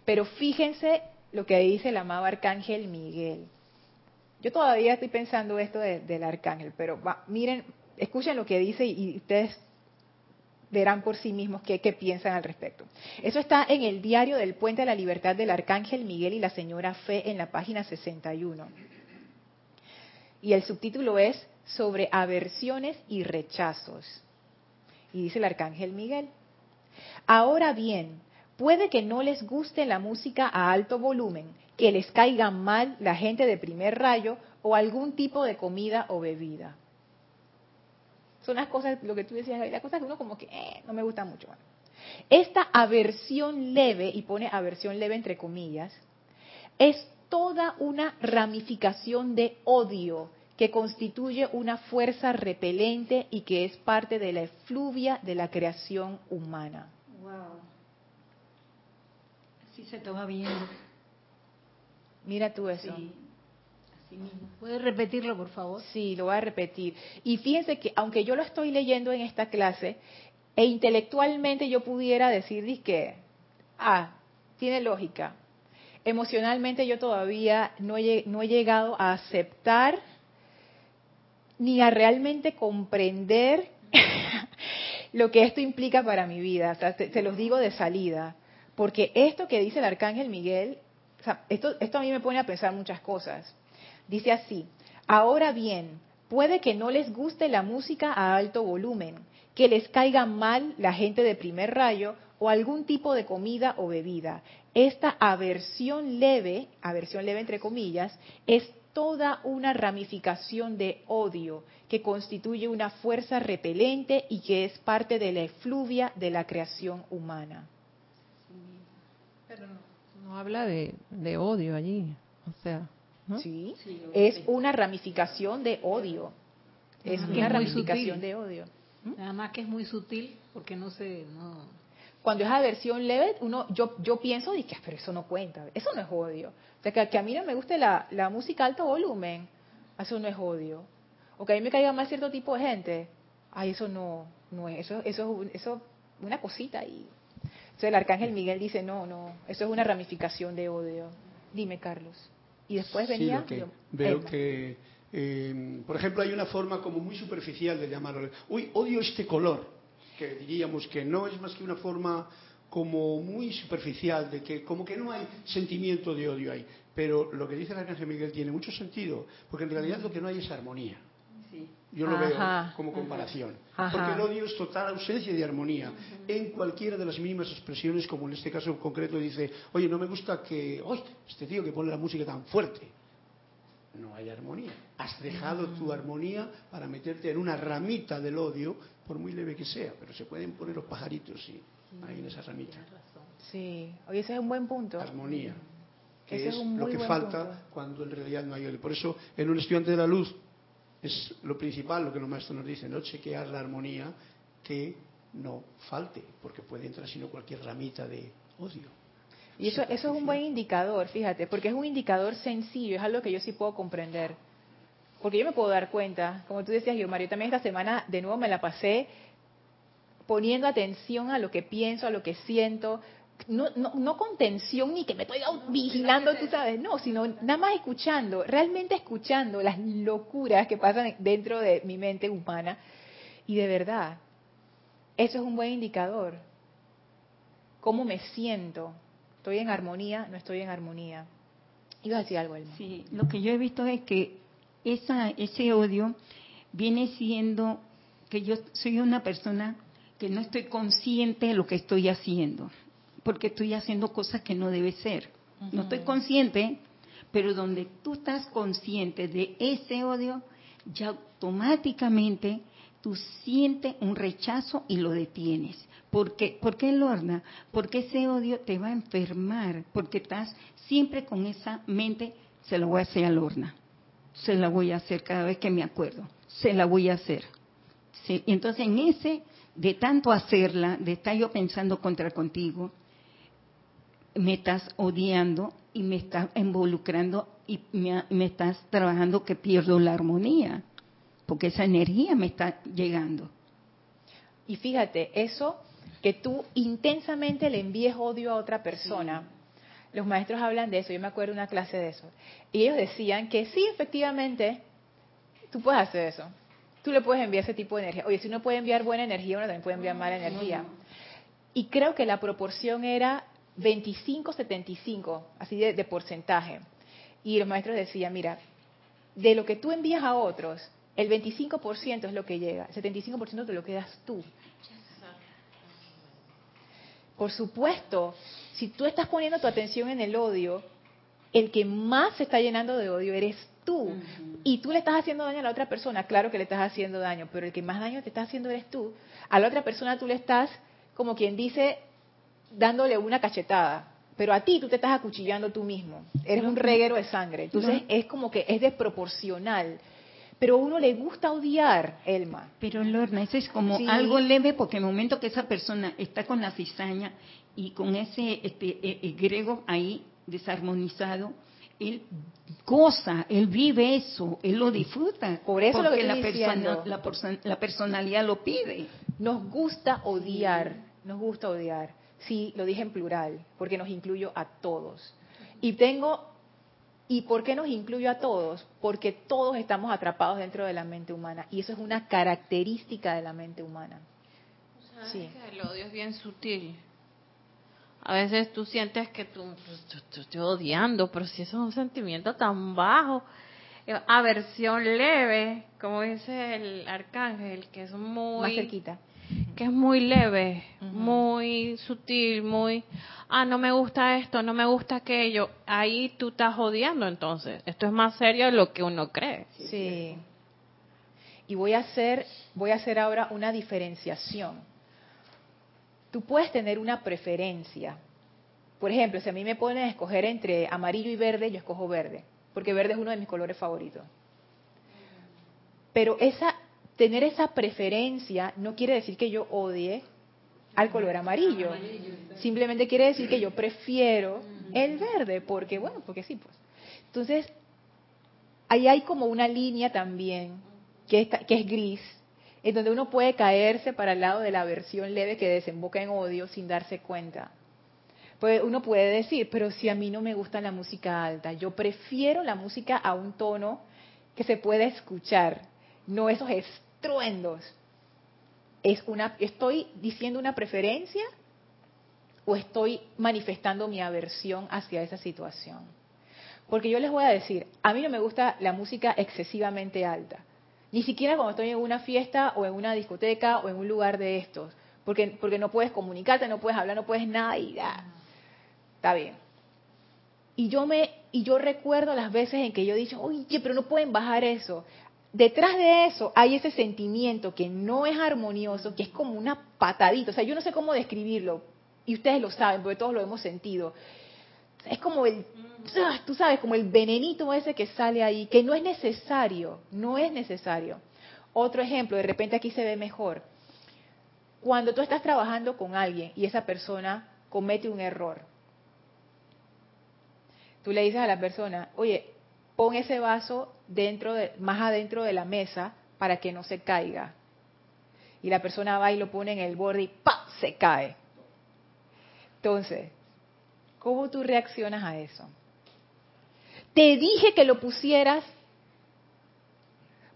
[SPEAKER 1] Pero fíjense lo que dice el amado arcángel Miguel. Yo todavía estoy pensando esto de- del arcángel, pero va, miren, escuchen lo que dice y, y ustedes verán por sí mismos qué, piensan al respecto. Eso está en el diario del Puente de la Libertad del Arcángel Miguel y la Señora Fe en la página 61. Y el subtítulo es sobre aversiones y rechazos. Y dice el Arcángel Miguel, ahora bien, puede que no les guste la música a alto volumen, que les caiga mal la gente de primer rayo o algún tipo de comida o bebida son las cosas, lo que tú decías, las cosas que uno como que eh, no me gusta mucho. Bueno, esta aversión leve, y pone aversión leve entre comillas, es toda una ramificación de odio que constituye una fuerza repelente y que es parte de la efluvia de la creación humana.
[SPEAKER 3] Wow. Así se estaba viendo.
[SPEAKER 1] Mira tú eso.
[SPEAKER 3] Sí, así mismo.
[SPEAKER 6] ¿Puedes repetirlo, por favor?
[SPEAKER 1] Sí, lo voy a repetir. Y fíjense que aunque yo lo estoy leyendo en esta clase, e intelectualmente yo pudiera decir que, ah, tiene lógica. Emocionalmente yo todavía no he, no he llegado a aceptar ni a realmente comprender lo que esto implica para mi vida. O sea, te- los digo de salida. Porque esto que dice el arcángel Miguel, esto, esto a mí me pone a pensar muchas cosas. Dice así, ahora bien, puede que no les guste la música a alto volumen, que les caiga mal la gente de primer rayo o algún tipo de comida o bebida. Esta aversión leve, aversión leve entre comillas, es toda una ramificación de odio que constituye una fuerza repelente y que es parte de la efluvia de la creación humana.
[SPEAKER 4] Pero no, no habla de, de odio allí, o sea.
[SPEAKER 1] ¿Sí? Es una ramificación de odio. Es
[SPEAKER 6] Ajá.
[SPEAKER 1] una
[SPEAKER 6] Es
[SPEAKER 1] ramificación
[SPEAKER 6] sutil.
[SPEAKER 1] de odio.
[SPEAKER 6] Nada más que es muy sutil porque no se... No,
[SPEAKER 1] Cuando es aversión leve, uno, yo, yo pienso, dije, pero eso no cuenta, eso no es odio. O sea, que, que a mí no me guste la, la música alto volumen, eso no es odio. O que a mí me caiga mal cierto tipo de gente, ay, eso no, no es, eso, eso es un- eso, una cosita y Entonces el arcángel Miguel dice, no, no, eso es una ramificación de odio. Dime, Carlos. Y después
[SPEAKER 2] Sí,
[SPEAKER 1] venía...
[SPEAKER 2] lo que
[SPEAKER 1] yo-
[SPEAKER 2] veo que, eh, por ejemplo, hay una forma como muy superficial de llamarlo. Uy, odio este color, que diríamos que no es más que una forma como muy superficial, de que como que no hay sentimiento de odio ahí. Pero lo que dice el Arcángel Miguel tiene mucho sentido, porque en realidad lo que no hay es armonía.
[SPEAKER 3] Sí.
[SPEAKER 2] Yo lo
[SPEAKER 1] Ajá.
[SPEAKER 2] veo como comparación.
[SPEAKER 1] Ajá.
[SPEAKER 2] Porque el odio es total ausencia de armonía en cualquiera de las mínimas expresiones, como en este caso concreto dice, oye, no me gusta que, oye, este tío que pone la música tan fuerte. No hay armonía. Has dejado tu armonía para meterte en una ramita del odio, por muy leve que sea, pero se pueden poner los pajaritos sí, ahí en esa ramita.
[SPEAKER 1] Sí, oye, ese es un buen punto.
[SPEAKER 2] Armonía. Que
[SPEAKER 1] Ese
[SPEAKER 2] es, lo que falta
[SPEAKER 1] punto.
[SPEAKER 2] cuando en realidad no hay odio. Por eso, en un estudiante de la luz, es lo principal lo que los maestros nos dicen, ¿no? Chequear la armonía que no falte, porque puede entrar sino cualquier ramita de odio.
[SPEAKER 1] Y eso, eso es un buen indicador, fíjate, porque es un indicador sencillo, es algo que yo sí puedo comprender. Porque yo me puedo dar cuenta, como tú decías, yo, Mario, también esta semana de nuevo me la pasé poniendo atención a lo que pienso, a lo que siento, no, no, no con tensión ni que me estoy vigilando, tú sabes, no, sino nada más escuchando, realmente escuchando las locuras que pasan dentro de mi mente humana. Y de verdad, eso es un buen indicador. ¿Cómo me siento? ¿Estoy en armonía? ¿No estoy en armonía? Iba a decir algo, Elma.
[SPEAKER 3] Sí, lo que yo he visto es que esa, ese odio viene siendo que yo soy una persona que no estoy consciente de lo que estoy haciendo, porque estoy haciendo cosas que no debe ser. No estoy consciente, pero donde tú estás consciente de ese odio, ya automáticamente tú sientes un rechazo y lo detienes. ¿Por qué? ¿Por qué, Lorna? Porque ese odio te va a enfermar, porque estás siempre con esa mente, se lo voy a hacer a Lorna, se la voy a hacer cada vez que me acuerdo, se la voy a hacer. Sí, entonces en ese, de tanto hacerla, de estar yo pensando contra contigo, me estás odiando y me estás involucrando y me, me estás trabajando que pierdo la armonía, porque esa energía me está llegando.
[SPEAKER 1] Y fíjate, eso que tú intensamente le envíes odio a otra persona. Los maestros hablan de eso, yo me acuerdo de una clase de eso. Y ellos decían que sí, efectivamente, tú puedes hacer eso. Tú le puedes enviar ese tipo de energía. Oye, si uno puede enviar buena energía, uno también puede enviar mala energía. Y creo que la proporción era 25-75, así de, de porcentaje. Y los maestros decían, mira, de lo que tú envías a otros, el 25% es lo que llega, el 75% te lo quedas tú. Por supuesto, si tú estás poniendo tu atención en el odio, el que más se está llenando de odio eres tú. Y tú le estás haciendo daño a la otra persona, claro que le estás haciendo daño, pero el que más daño te está haciendo eres tú. A la otra persona tú le estás, como quien dice, dándole una cachetada. Pero a ti tú te estás acuchillando tú mismo. Eres un reguero de sangre. Entonces es como que es desproporcional. Pero a uno le gusta odiar, Elma.
[SPEAKER 3] Pero Lorna, eso es como
[SPEAKER 1] Sí.
[SPEAKER 3] algo leve porque el momento que esa persona está con la cizaña y con ese este, eh, egrego ahí desarmonizado, él goza, él vive eso, él lo disfruta.
[SPEAKER 1] Por eso lo
[SPEAKER 3] porque
[SPEAKER 1] que
[SPEAKER 3] la,
[SPEAKER 1] estoy diciendo.
[SPEAKER 3] la, perso- la personalidad lo pide.
[SPEAKER 1] Nos gusta odiar, nos gusta odiar. Sí, lo dije en plural, porque nos incluyo a todos. Y tengo, ¿y por qué nos incluyo a todos? Porque todos estamos atrapados dentro de la mente humana. Y eso es una característica de la mente humana.
[SPEAKER 5] ¿Sabes
[SPEAKER 1] Sí.
[SPEAKER 5] que el odio es bien sutil. A veces tú sientes que tú, tú- tú- estoy odiando, pero si eso es un sentimiento tan bajo, eh, aversión leve, como dice el arcángel, que es muy
[SPEAKER 1] Más cerquita.
[SPEAKER 5] Que es muy leve, muy sutil, muy, ah, no me gusta esto, no me gusta aquello, ahí tú estás odiando entonces. Esto es más serio de lo que uno cree.
[SPEAKER 1] Sí. Y voy a hacer, voy a hacer ahora una diferenciación. Tú puedes tener una preferencia. Por ejemplo, si a mí me ponen a escoger entre amarillo y verde, yo escojo verde, porque verde es uno de mis colores favoritos. Pero esa tener esa preferencia no quiere decir que yo odie al color amarillo. Simplemente quiere decir que yo prefiero el verde, porque bueno, porque sí, pues. Entonces, ahí hay como una línea también que, está- que es gris, en donde uno puede caerse para el lado de la versión leve que desemboca en odio sin darse cuenta. Pues uno puede decir, pero si a mí no me gusta la música alta, yo prefiero la música a un tono que se pueda escuchar, no esos estruendos. Es una, ¿Estoy diciendo una preferencia o estoy manifestando mi aversión hacia esa situación? Porque yo les voy a decir, a mí no me gusta la música excesivamente alta. Ni siquiera cuando estoy en una fiesta o en una discoteca o en un lugar de estos. Porque, porque no puedes comunicarte, no puedes hablar, no puedes nada y ya. Está bien. Y yo me y yo recuerdo las veces en que yo he dicho, oye, pero no pueden bajar eso. Detrás de eso hay ese sentimiento que no es armonioso, que es como una patadita. O sea, yo no sé cómo describirlo. Y ustedes lo saben, porque todos lo hemos sentido. Es como el, ¡ah! tú sabes, como el venenito ese que sale ahí, que no es necesario, no es necesario. Otro ejemplo, de repente aquí se ve mejor. Cuando tú estás trabajando con alguien y esa persona comete un error, tú le dices a la persona, oye, pon ese vaso dentro de, más adentro de la mesa para que no se caiga. Y la persona va y lo pone en el borde y ¡pam! se cae. Entonces, ¿cómo tú reaccionas a eso? Te dije que lo pusieras,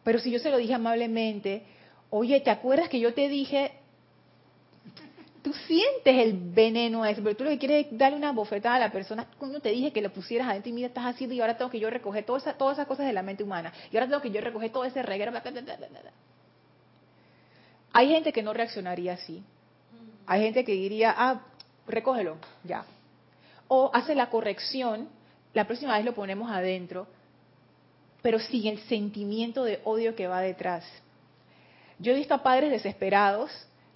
[SPEAKER 1] pero si yo se lo dije amablemente, oye, ¿te acuerdas que yo te dije? Tú sientes el veneno ese, pero tú lo que quieres es darle una bofetada a la persona. Cuando te dije que lo pusieras adentro y mira, estás haciendo y ahora tengo que yo recoger todas esas, todas esas cosas de la mente humana. Y ahora tengo que yo recoger todo ese reguero. Hay gente que no reaccionaría así. Hay gente que diría, ah, recógelo, ya. O hace la corrección, la próxima vez lo ponemos adentro, pero sin el sentimiento de odio que va detrás. Yo he visto a padres desesperados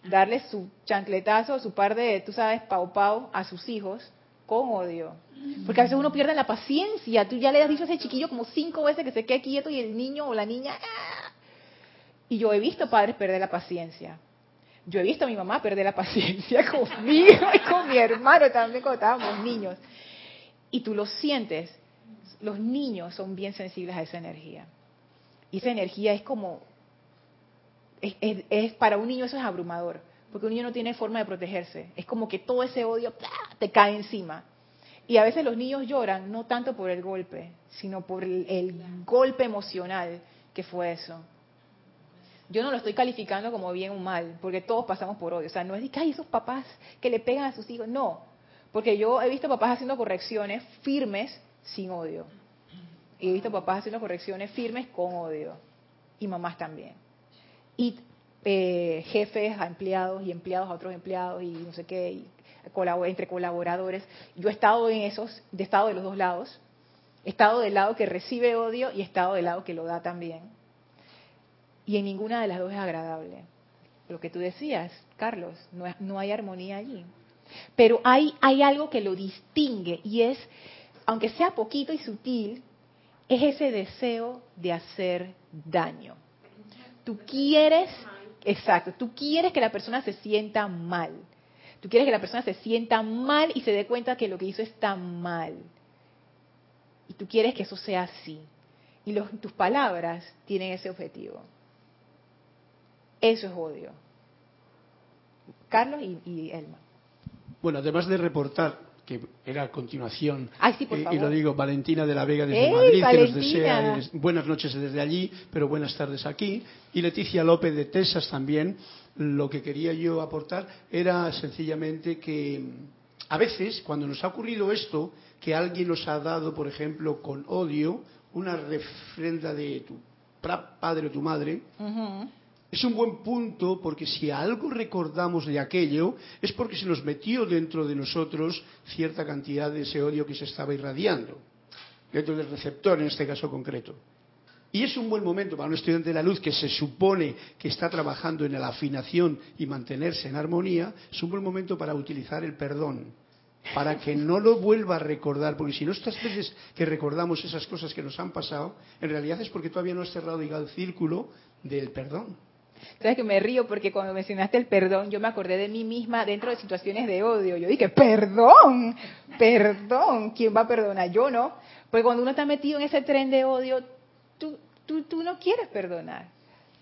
[SPEAKER 1] darle su chancletazo, su par de, tú sabes, pau pau a sus hijos con odio. Porque a veces uno pierde la paciencia. Tú ya le has dicho a ese chiquillo como cinco veces que se quede quieto y el niño o la niña... ¡ah! Y yo he visto padres perder la paciencia. Yo he visto a mi mamá perder la paciencia conmigo y con mi hermano también cuando estábamos niños. Y tú lo sientes. Los niños son bien sensibles a esa energía. Y esa energía es como... Es, para un niño eso es abrumador. Porque un niño no tiene forma de protegerse. Es como que todo ese odio te cae encima. Y a veces los niños lloran no tanto por el golpe, sino por el, el golpe emocional que fue eso. Yo no lo estoy calificando como bien o mal, porque todos pasamos por odio. O sea, no es que hay esos papás que le pegan a sus hijos. No, porque yo he visto papás haciendo correcciones firmes sin odio. Y he visto papás haciendo correcciones firmes con odio. Y mamás también. Y eh, jefes a empleados y empleados a otros empleados y no sé qué, y entre colaboradores. Yo he estado en esos, he estado de los dos lados. He estado del lado que recibe odio y he estado del lado que lo da también. Y en ninguna de las dos es agradable. Lo que tú decías, Carlos, no, no hay armonía allí. Pero hay, hay algo que lo distingue y es, aunque sea poquito y sutil, es ese deseo de hacer daño. Tú quieres, exacto, tú quieres que la persona se sienta mal. Tú quieres que la persona se sienta mal y se dé cuenta que lo que hizo está mal. Y tú quieres que eso sea así. Y los- tus palabras tienen ese objetivo. Eso es odio. Carlos y, y Elma.
[SPEAKER 2] Bueno, además de reportar, que era a continuación,
[SPEAKER 1] Ay, sí, por
[SPEAKER 2] eh, y lo digo, Valentina de la Vega desde
[SPEAKER 1] ¡Ey,
[SPEAKER 2] Madrid, que nos desea eh, buenas noches desde allí, pero buenas tardes aquí, y Leticia López de Texas también. Lo que quería yo aportar era sencillamente que mm, a veces, cuando nos ha ocurrido esto, que alguien nos ha dado, por ejemplo, con odio, una refrenda de tu padre o tu madre. Es un buen punto porque si algo recordamos de aquello es porque se nos metió dentro de nosotros cierta cantidad de ese odio que se estaba irradiando, dentro del receptor en este caso concreto. Y es un buen momento para un estudiante de la luz que se supone que está trabajando en la afinación y mantenerse en armonía, es un buen momento para utilizar el perdón, para que no lo vuelva a recordar, porque si no estas veces que recordamos esas cosas que nos han pasado, en realidad es porque todavía no has cerrado el círculo del perdón.
[SPEAKER 1] Sabes que me río porque cuando mencionaste el perdón, yo me acordé de mí misma dentro de situaciones de odio. Yo dije, perdón, perdón, ¿quién va a perdonar? Yo no. Porque cuando uno está metido en ese tren de odio, tú, tú, tú no quieres perdonar.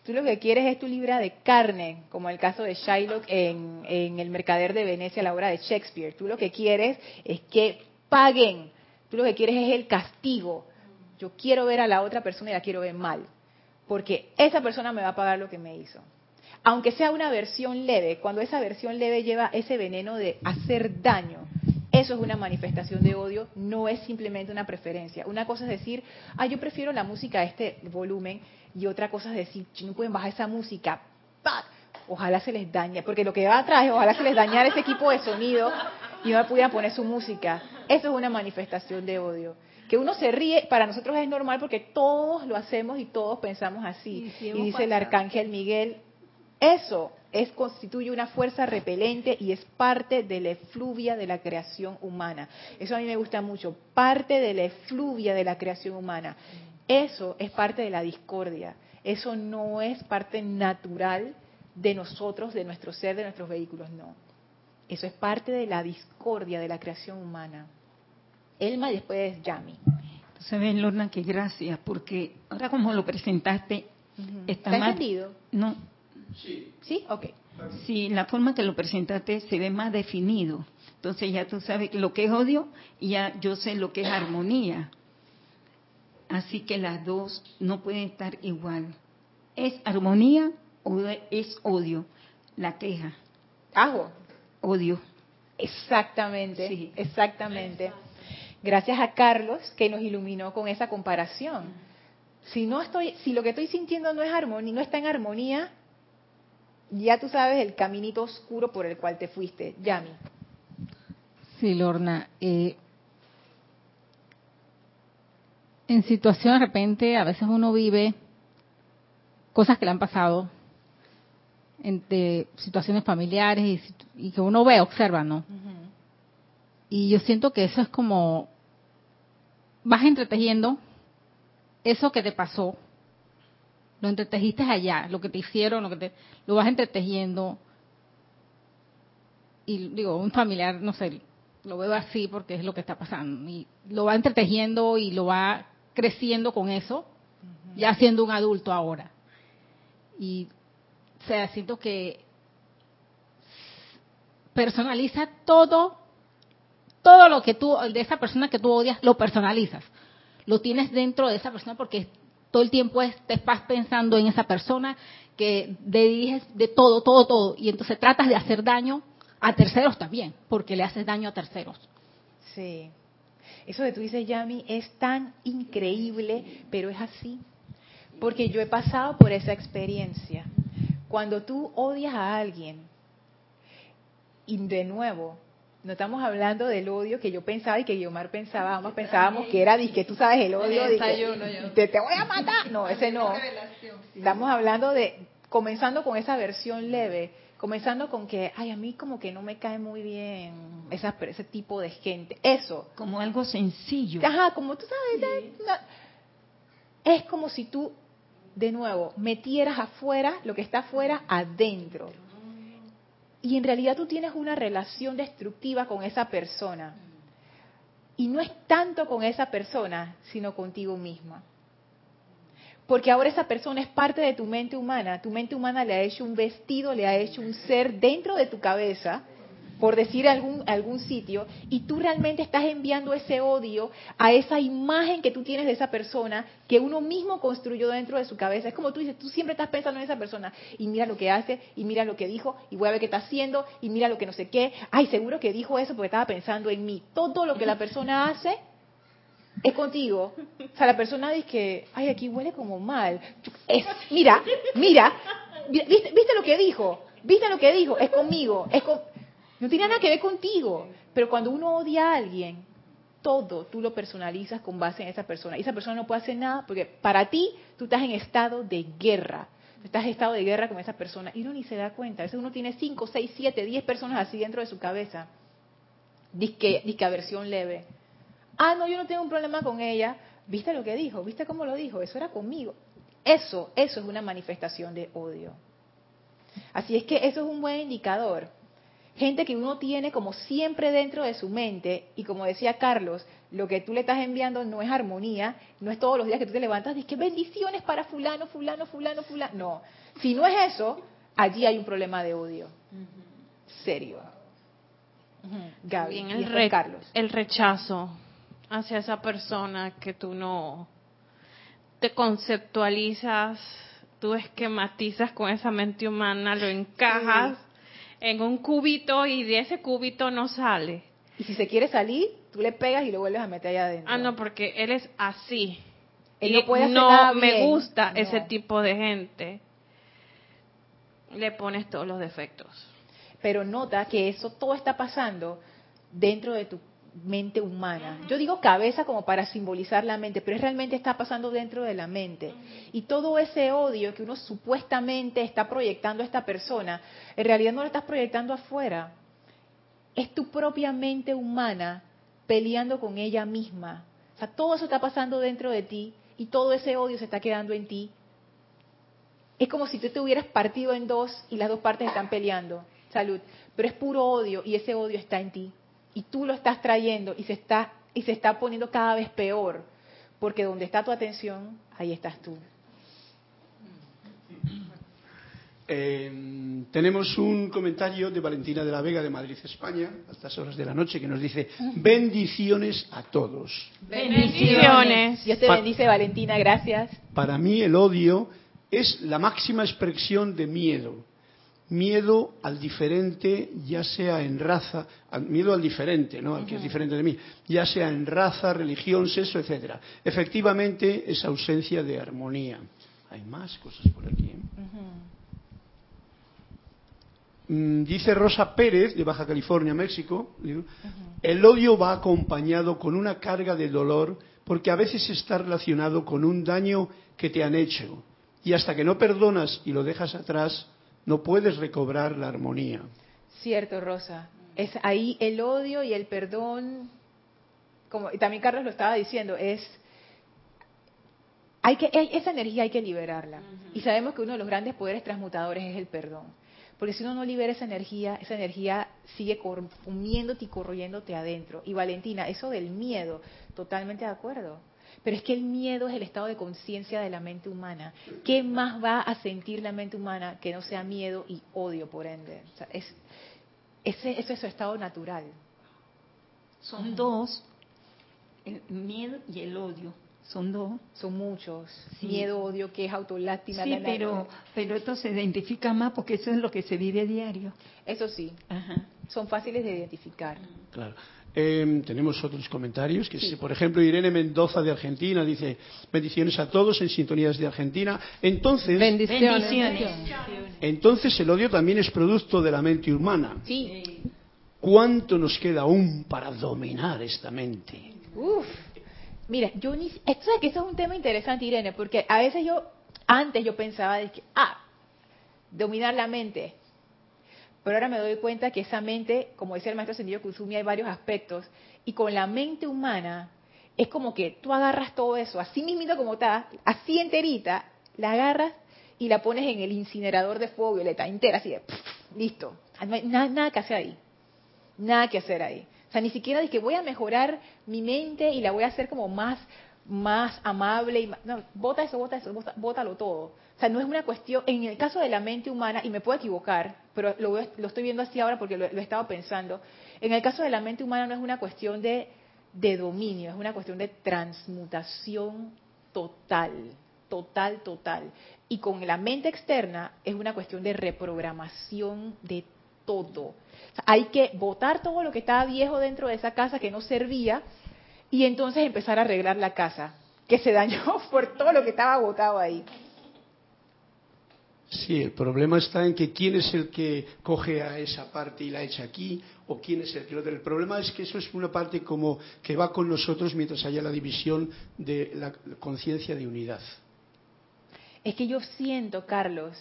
[SPEAKER 1] Tú lo que quieres es tu libra de carne, como el caso de Shylock en, en El Mercader de Venecia, la obra de Shakespeare. Tú lo que quieres es que paguen. Tú lo que quieres es el castigo. Yo quiero ver a la otra persona y la quiero ver mal porque esa persona me va a pagar lo que me hizo. Aunque sea una versión leve, cuando esa versión leve lleva ese veneno de hacer daño, eso es una manifestación de odio, no es simplemente una preferencia. Una cosa es decir, ah, yo prefiero la música a este volumen, y otra cosa es decir, "Ch, no pueden bajar esa música, ¡pac! ojalá se les dañe, porque lo que va atrás es ojalá se les dañara ese equipo de sonido y no pudieran poner su música. Eso es una manifestación de odio. Que uno se ríe, para nosotros es normal porque todos lo hacemos y todos pensamos así.
[SPEAKER 6] Sí, sí,
[SPEAKER 1] y dice el arcángel Miguel, eso es constituye una fuerza repelente y es parte de la efluvia de la creación humana. Eso a mí me gusta mucho, parte de la efluvia de la creación humana. Eso es parte de la discordia. Eso no es parte natural de nosotros, de nuestro ser, de nuestros vehículos, no. Eso es parte de la discordia de la creación humana. Elma y después Yami.
[SPEAKER 3] Entonces, ves, Lorna, que gracias, porque ahora como lo presentaste, está
[SPEAKER 1] ¿Está
[SPEAKER 3] más...
[SPEAKER 1] entendido?
[SPEAKER 3] No,
[SPEAKER 1] ¿Sí? Ok.
[SPEAKER 3] Sí, la forma que lo presentaste se ve más definido. Entonces ya tú sabes lo que es odio y ya yo sé lo que es armonía. Así que las dos no pueden estar igual. ¿Es armonía o es odio? La queja.
[SPEAKER 1] Ajo.
[SPEAKER 3] Odio.
[SPEAKER 1] Exactamente,
[SPEAKER 3] Sí.
[SPEAKER 1] exactamente. Gracias a Carlos que nos iluminó con esa comparación. Si no estoy, si lo que estoy sintiendo no es armonía, no está en armonía, ya tú sabes el caminito oscuro por el cual te fuiste, Yami.
[SPEAKER 6] Sí, Lorna. eh, en situación de repente, a veces uno vive cosas que le han pasado, entre situaciones familiares y, que uno ve, observa, ¿no? Y yo siento que eso es como, vas entretejiendo eso que te pasó, lo entretejiste allá, lo que te hicieron, lo que te, lo vas entretejiendo. Y digo, un familiar, no sé, lo veo así porque es lo que está pasando. Y lo va entretejiendo y lo va creciendo con eso, ya siendo un adulto ahora. Y, o sea, siento que personaliza todo, todo lo que tú, de esa persona que tú odias, lo personalizas. Lo tienes dentro de esa persona porque todo el tiempo te estás pensando en esa persona que diriges de todo, todo, todo. Y entonces tratas de hacer daño a terceros también, porque le haces daño a terceros.
[SPEAKER 1] Sí. Eso que tú dices, Yami, es tan increíble, pero es así. Porque yo he pasado por esa experiencia. Cuando tú odias a alguien, y de nuevo, no estamos hablando del odio que yo pensaba y que Guiomar pensaba, ambos pensábamos que era, que tú sabes, el odio de que te, te voy a matar. No, ese no. Estamos hablando de, comenzando con esa versión leve, comenzando con que, ay, a mí como que no me cae muy bien esa, ese tipo de gente. Eso,
[SPEAKER 3] Como algo sencillo.
[SPEAKER 1] Ajá, como tú sabes, es como si tú, de nuevo, metieras afuera lo que está afuera adentro. Y en realidad tú tienes una relación destructiva con esa persona. Y no es tanto con esa persona, sino contigo misma. Porque ahora esa persona es parte de tu mente humana. Tu mente humana le ha hecho un vestido, le ha hecho un ser dentro de tu cabeza, por decir algún, algún sitio, y tú realmente estás enviando ese odio a esa imagen que tú tienes de esa persona que uno mismo construyó dentro de su cabeza. Es como tú dices, tú siempre estás pensando en esa persona, y mira lo que hace, y mira lo que dijo, y voy a ver qué está haciendo, y mira lo que no sé qué. Ay, seguro que dijo eso porque estaba pensando en mí. Todo lo que la persona hace es contigo. O sea, la persona dice que, ay, aquí huele como mal. Es, mira, mira, ¿viste, ¿viste lo que dijo? ¿Viste lo que dijo? Es conmigo, es con... No tiene nada que ver contigo. Pero cuando uno odia a alguien, todo tú lo personalizas con base en esa persona. Y esa persona no puede hacer nada porque para ti tú estás en estado de guerra. Estás en estado de guerra con esa persona. Y uno ni se da cuenta. A veces uno tiene 5, 6, 7, 10 personas así dentro de su cabeza. Disque, disque aversión leve. Ah, no, yo no tengo un problema con ella. ¿Viste lo que dijo? ¿Viste cómo lo dijo? Eso era conmigo. Eso, eso es una manifestación de odio. Así es que eso es un buen indicador. Gente que uno tiene como siempre dentro de su mente, y como decía Carlos, lo que tú le estás enviando no es armonía, no es todos los días que tú te levantas y que bendiciones para fulano, fulano, fulano, fulano. No, si no es eso, allí hay un problema de odio. Serio. Gaby,
[SPEAKER 5] Bien, el, re-
[SPEAKER 1] Carlos.
[SPEAKER 5] el rechazo hacia esa persona que tú no te conceptualizas, tú esquematizas con esa mente humana, lo encajas en un cubito y de ese cubito no sale.
[SPEAKER 1] Y si se quiere salir, tú le pegas y lo vuelves a meter allá adentro.
[SPEAKER 5] Ah, no, porque él es así.
[SPEAKER 1] Él no puede hacer
[SPEAKER 5] no
[SPEAKER 1] nada
[SPEAKER 5] me
[SPEAKER 1] bien.
[SPEAKER 5] gusta
[SPEAKER 1] No.
[SPEAKER 5] ese tipo de gente. Le pones todos los defectos.
[SPEAKER 1] Pero nota que eso todo está pasando dentro de tu mente humana. Yo digo cabeza como para simbolizar la mente, pero es realmente está pasando dentro de la mente. Y todo ese odio que uno supuestamente está proyectando a esta persona, en realidad no lo estás proyectando afuera. Es tu propia mente humana peleando con ella misma. O sea, todo eso está pasando dentro de ti y todo ese odio se está quedando en ti. Es como si tú te hubieras partido en dos y las dos partes están peleando. Salud. Pero es puro odio y ese odio está en ti. Y tú lo estás trayendo y se está, y se está poniendo cada vez peor. Porque donde está tu atención, ahí estás tú.
[SPEAKER 2] Eh, tenemos un comentario de Valentina de la Vega de Madrid, España, a estas horas de la noche, que nos dice bendiciones a todos.
[SPEAKER 5] Bendiciones.
[SPEAKER 1] Dios te bendice, Valentina, gracias.
[SPEAKER 2] Para mí el odio es la máxima expresión de miedo. Miedo al diferente, ya sea en raza, miedo al diferente, ¿no? Al que es diferente de mí, ya sea en raza, religión, sexo, etcétera. Efectivamente, es ausencia de armonía. Hay más cosas por aquí. ¿eh? Mm, Dice Rosa Pérez, de Baja California, México, el odio va acompañado con una carga de dolor porque a veces está relacionado con un daño que te han hecho y hasta que no perdonas y lo dejas atrás, no puedes recobrar la armonía.
[SPEAKER 1] Cierto, Rosa. Es ahí el odio y el perdón, como y también Carlos lo estaba diciendo, es hay que esa energía hay que liberarla. Y sabemos que uno de los grandes poderes transmutadores es el perdón. Porque si uno no libera esa energía, esa energía sigue consumiéndote y corroyéndote adentro. Y Valentina, eso del miedo, totalmente de acuerdo. Pero es que el miedo es el estado de conciencia de la mente humana. ¿Qué más va a sentir la mente humana que no sea miedo y odio, por ende? O sea, es, ese, ese es su estado natural.
[SPEAKER 3] Son dos, el miedo y el odio. Son dos.
[SPEAKER 1] Son muchos.
[SPEAKER 3] Sí.
[SPEAKER 1] Miedo, odio, queja, autolástima.
[SPEAKER 3] Sí,
[SPEAKER 1] la- la-
[SPEAKER 3] pero, pero esto se identifica más porque eso es lo que se vive a diario.
[SPEAKER 1] Eso sí,
[SPEAKER 3] Ajá.
[SPEAKER 1] son fáciles de identificar.
[SPEAKER 2] Claro. Eh, tenemos otros comentarios, que por ejemplo, Irene Mendoza de Argentina dice, bendiciones a todos en sintonías de Argentina. Entonces,
[SPEAKER 4] Bendiciones.
[SPEAKER 3] Bendiciones.
[SPEAKER 2] entonces el odio también es producto de la mente humana.
[SPEAKER 1] Sí.
[SPEAKER 2] ¿Cuánto nos queda aún para dominar esta mente?
[SPEAKER 1] Uf. Mira, yo ni... Esto es que eso es un tema interesante, Irene, porque a veces yo, antes yo pensaba de que, ah, dominar la mente. Pero ahora me doy cuenta que esa mente, como decía el maestro Sendido Kusumi, hay varios aspectos. Y con la mente humana, es como que tú agarras todo eso, así mismito como está, así enterita, la agarras y la pones en el incinerador de fuego violeta, entera, así de, pff, listo. Nada, nada que hacer ahí. Nada que hacer ahí. O sea, ni siquiera de que voy a mejorar mi mente y la voy a hacer como más, más amable. Y más, no, bota eso, bota eso, bota- bótalo todo. O sea, no es una cuestión, en el caso de la mente humana, y me puedo equivocar, pero lo, lo estoy viendo así ahora porque lo, he estado pensando, en el caso de la mente humana no es una cuestión de, de dominio, es una cuestión de transmutación total, total, total. Y con la mente externa es una cuestión de reprogramación de todo. Hay que botar todo lo que estaba viejo dentro de esa casa que no servía y entonces empezar a arreglar la casa, que se dañó por todo lo que estaba botado ahí.
[SPEAKER 2] Sí, el problema está en que quién es el que coge a esa parte y la echa aquí, o quién es el que lo El problema es que eso es una parte como que va con nosotros mientras haya la división de la conciencia de unidad.
[SPEAKER 1] Es que yo siento, Carlos,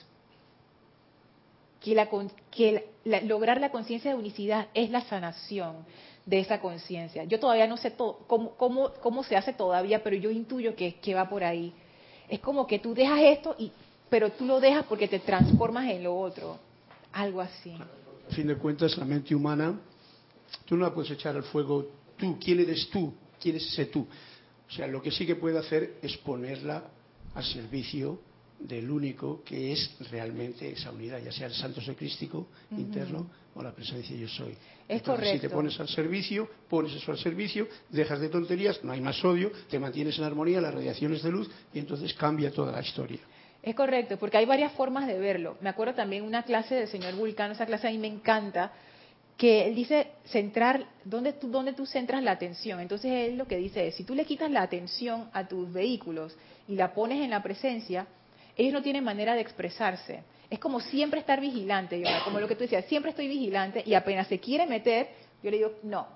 [SPEAKER 1] que, lograr la conciencia de unicidad es la sanación de esa conciencia. Yo todavía no sé cómo se hace todavía, pero yo intuyo que, que va por ahí. Es como que tú dejas esto, y, pero tú lo dejas porque te transformas en lo otro. Algo así.
[SPEAKER 2] A fin de cuentas, la mente humana, tú no la puedes echar al fuego tú. ¿Quién eres tú? ¿Quién es ese tú? O sea, lo que sí que puede hacer es ponerla al servicio del único que es realmente esa unidad, ya sea el santo secrístico interno o la presencia yo soy.
[SPEAKER 1] Es
[SPEAKER 2] Entonces, Si te
[SPEAKER 1] correcto.
[SPEAKER 2] pones al servicio, pones eso al servicio, dejas de tonterías, no hay más odio, te mantienes en armonía, las radiaciones de luz y entonces cambia toda la historia.
[SPEAKER 1] Es correcto, porque hay varias formas de verlo. Me acuerdo también una clase del señor Vulcano, esa clase a mí me encanta, que él dice centrar, ¿dónde tú, dónde tú centras la atención? Entonces él lo que dice es, si tú le quitas la atención a tus vehículos y la pones en la presencia, ellos no tienen manera de expresarse. Es como siempre estar vigilante, como lo que tú decías, siempre estoy vigilante y apenas se quiere meter, yo le digo, no.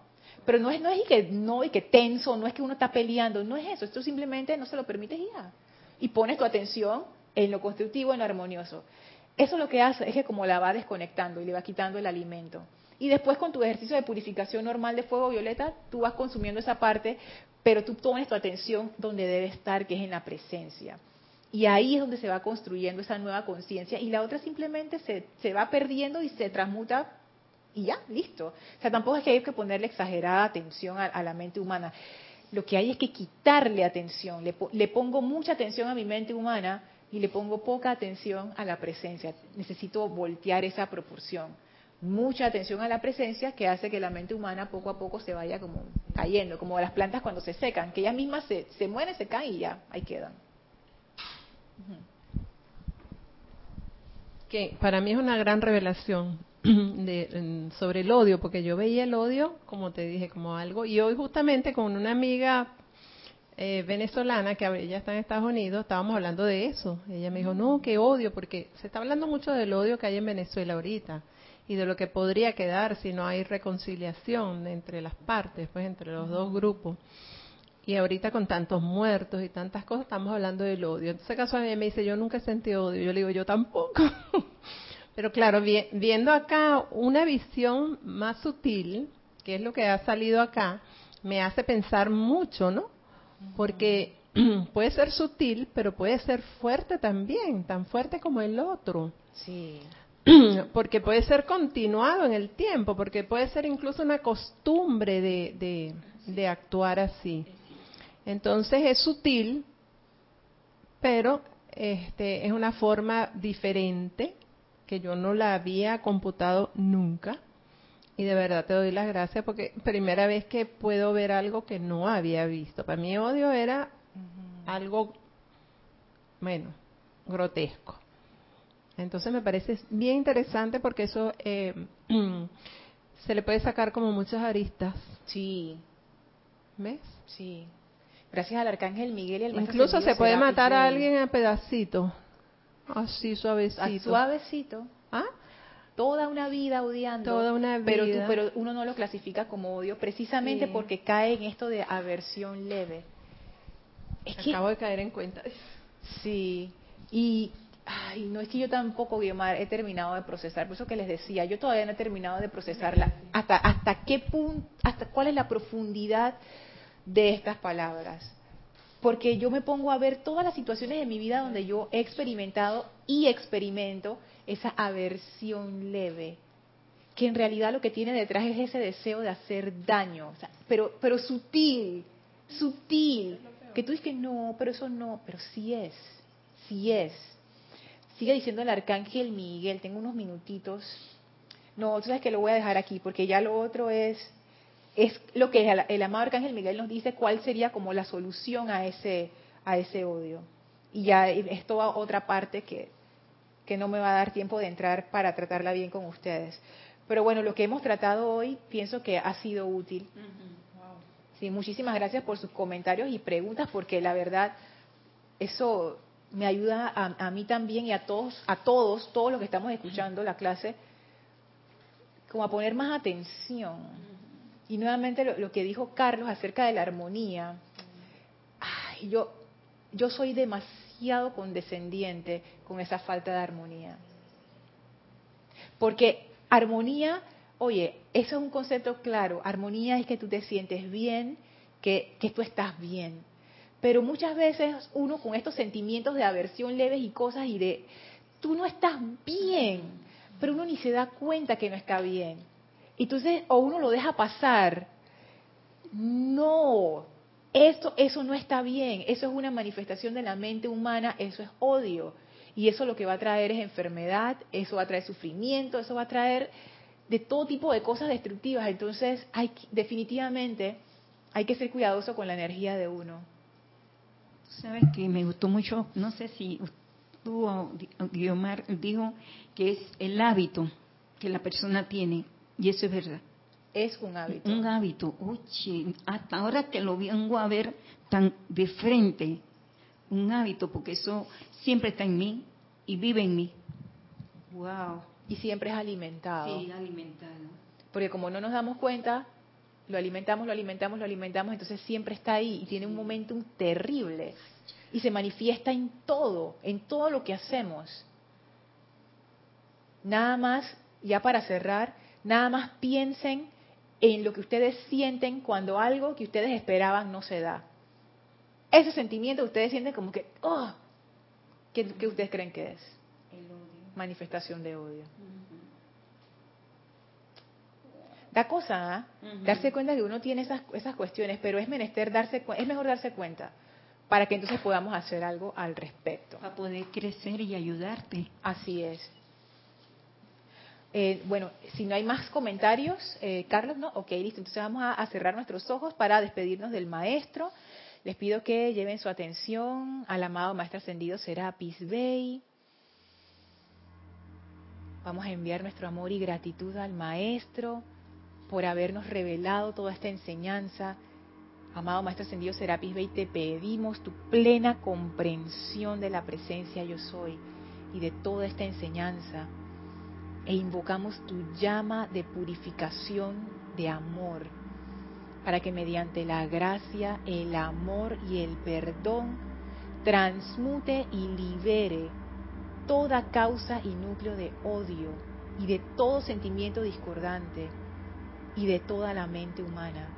[SPEAKER 1] Pero no es, no es que no, y que tenso, no es que uno está peleando, no es eso, esto simplemente no se lo permites ya. Y pones tu atención en lo constructivo, en lo armonioso. Eso lo que hace es que como la va desconectando y le va quitando el alimento. Y después con tu ejercicio de purificación normal de fuego violeta, tú vas consumiendo esa parte, pero tú pones tu atención donde debe estar, que es en la presencia. Y ahí es donde se va construyendo esa nueva conciencia y la otra simplemente se, va perdiendo y se transmuta y ya, listo. O sea, tampoco es que hay que ponerle exagerada atención a, la mente humana. Lo que hay es que quitarle atención. Le, le pongo mucha atención a mi mente humana, y le pongo poca atención a la presencia. Necesito voltear esa proporción. Mucha atención a la presencia que hace que la mente humana poco a poco se vaya como cayendo, como las plantas cuando se secan, que ellas mismas se, se mueren, se caen y ya, ahí quedan.
[SPEAKER 4] Que para mí es una gran revelación sobre el odio, porque yo veía el odio, como te dije, como algo, y hoy justamente con una amiga eh, venezolana que ella está en Estados Unidos, estábamos hablando de eso. Ella me dijo, no, qué odio, porque se está hablando mucho del odio que hay en Venezuela ahorita y de lo que podría quedar si no hay reconciliación entre las partes, pues entre los dos grupos. Y ahorita con tantos muertos y tantas cosas, estamos hablando del odio. Entonces, mí me dice, yo nunca he sentido odio. Yo le digo, yo tampoco. Pero claro, viendo acá una visión más sutil, que es lo que ha salido acá, me hace pensar mucho, ¿no? Porque puede ser sutil, pero puede ser fuerte también, tan fuerte como el otro.
[SPEAKER 1] Sí.
[SPEAKER 4] Porque puede ser continuado en el tiempo, porque puede ser incluso una costumbre de, de actuar así. Entonces es sutil, pero este, es una forma diferente que yo no la había computado nunca. Y de verdad te doy las gracias porque primera vez que puedo ver algo que no había visto. Para mí odio era algo, bueno, grotesco. Entonces me parece bien interesante porque eso eh, se le puede sacar como muchas aristas.
[SPEAKER 1] Sí.
[SPEAKER 4] ¿Ves?
[SPEAKER 1] Sí. Gracias al arcángel Miguel y al
[SPEAKER 4] Incluso se puede matar a alguien a pedacitos. Así suavecito.
[SPEAKER 1] suavecito. Toda una vida odiando.
[SPEAKER 4] Toda una vida.
[SPEAKER 1] Pero, pero uno no lo clasifica como odio precisamente porque cae en esto de aversión leve.
[SPEAKER 4] Acabo de caer en cuenta.
[SPEAKER 1] Sí. Y ay, no es que yo tampoco, Guiomar, he terminado de procesar, por eso que les decía, yo todavía no he terminado de procesarla. ¿Hasta, hasta qué punto, hasta cuál es la profundidad de estas palabras? porque yo me pongo a ver todas las situaciones de mi vida donde yo he experimentado y experimento esa aversión leve, que en realidad lo que tiene detrás es ese deseo de hacer daño, pero, pero sutil, sutil, que tú dices no, pero eso no, pero sí es, sí es. Sigue diciendo el arcángel Miguel, tengo unos minutitos. No, tú sabes que lo voy a dejar aquí, porque ya lo otro es es lo que el, amado Arcángel Miguel nos dice cuál sería como la solución a ese, a ese odio. Y ya es toda otra parte que, que no me va a dar tiempo de entrar para tratarla bien con ustedes. Pero bueno, lo que hemos tratado hoy pienso que ha sido útil. Sí, muchísimas gracias por sus comentarios y preguntas, porque la verdad eso me ayuda a, mí también y a todos, a todos, todos los que estamos escuchando la clase, como a poner más atención. Y nuevamente lo, que dijo Carlos acerca de la armonía, ay, yo, yo soy demasiado condescendiente con esa falta de armonía. Porque armonía, oye, eso es un concepto claro, armonía es que tú te sientes bien, que, que tú estás bien. Pero muchas veces uno con estos sentimientos de aversión leves y cosas y de, tú no estás bien, pero uno ni se da cuenta que no está bien. Entonces, o uno lo deja pasar. No, eso, eso no está bien. Eso es una manifestación de la mente humana, eso es odio. Y eso lo que va a traer es enfermedad, eso va a traer sufrimiento, eso va a traer de todo tipo de cosas destructivas. Entonces, hay, definitivamente hay que ser cuidadoso con la energía de uno.
[SPEAKER 3] Sabes que me gustó mucho, no sé si tú o Guiomar dijo que es el hábito que la persona tiene y eso es verdad.
[SPEAKER 1] Es un hábito.
[SPEAKER 3] Un hábito. Oye, hasta ahora que lo vengo a ver tan de frente. Un hábito, porque eso siempre está en mí y vive en mí.
[SPEAKER 1] Wow. Y siempre es alimentado.
[SPEAKER 3] Sí, alimentado.
[SPEAKER 1] Porque como no nos damos cuenta, lo alimentamos, lo alimentamos, lo alimentamos, entonces siempre está ahí y tiene un momentum terrible. Y se manifiesta en todo, en todo lo que hacemos. Nada más, ya para cerrar, Nada más piensen en lo que ustedes sienten cuando algo que ustedes esperaban no se da. Ese sentimiento ustedes sienten como que, oh, ¿qué, ustedes creen que es?
[SPEAKER 3] El odio.
[SPEAKER 1] Manifestación de odio. Da cosa, ¿eh? darse cuenta que uno tiene esas, esas cuestiones, pero es menester darse, es mejor darse cuenta, para que entonces podamos hacer algo al respecto.
[SPEAKER 3] Para poder crecer y ayudarte.
[SPEAKER 1] Así es. Eh, bueno, si no hay más comentarios, eh, Carlos, ¿no? Ok, listo. Entonces vamos a, a cerrar nuestros ojos para despedirnos del maestro. Les pido que lleven su atención al amado Maestro Ascendido Serapis Bey. Vamos a enviar nuestro amor y gratitud al Maestro por habernos revelado toda esta enseñanza. Amado Maestro Ascendido Serapis Bey, te pedimos tu plena comprensión de la presencia yo soy y de toda esta enseñanza. E invocamos tu llama de purificación de amor para que mediante la gracia, el amor y el perdón transmute y libere toda causa y núcleo de odio y de todo sentimiento discordante y de toda la mente humana.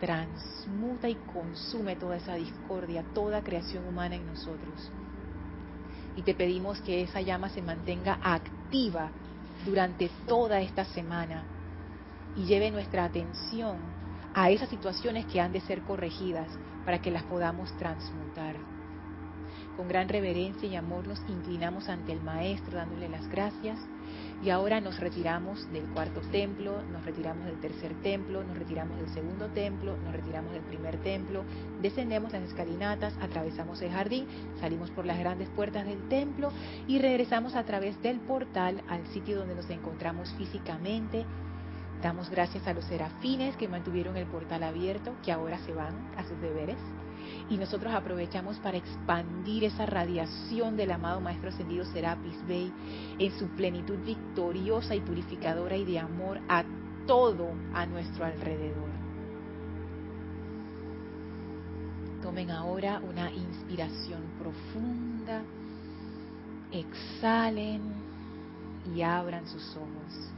[SPEAKER 1] Transmuta y consume toda esa discordia, toda creación humana en nosotros. Y te pedimos que esa llama se mantenga activa durante toda esta semana y lleve nuestra atención a esas situaciones que han de ser corregidas para que las podamos transmutar. Con gran reverencia y amor nos inclinamos ante el Maestro dándole las gracias y ahora nos retiramos del cuarto templo, nos retiramos del tercer templo, nos retiramos del segundo templo, nos retiramos del primer templo, descendemos las escalinatas, atravesamos el jardín, salimos por las grandes puertas del templo y regresamos a través del portal al sitio donde nos encontramos físicamente. Damos gracias a los serafines que mantuvieron el portal abierto, que ahora se van a sus deberes y nosotros aprovechamos para expandir esa radiación del amado Maestro Ascendido Serapis Bey en su plenitud victoriosa y purificadora y de amor a todo a nuestro alrededor. Tomen ahora una inspiración profunda, exhalen y abran sus ojos.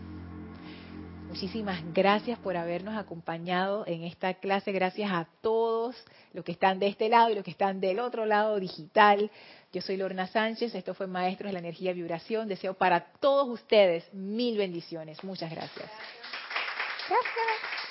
[SPEAKER 1] Muchísimas gracias por habernos acompañado en esta clase. Gracias a todos los que están de este lado y los que están del otro lado digital. Yo soy Lorna Sánchez. Esto fue Maestros de la Energía y Vibración. Deseo para todos ustedes mil bendiciones. Muchas gracias. Gracias.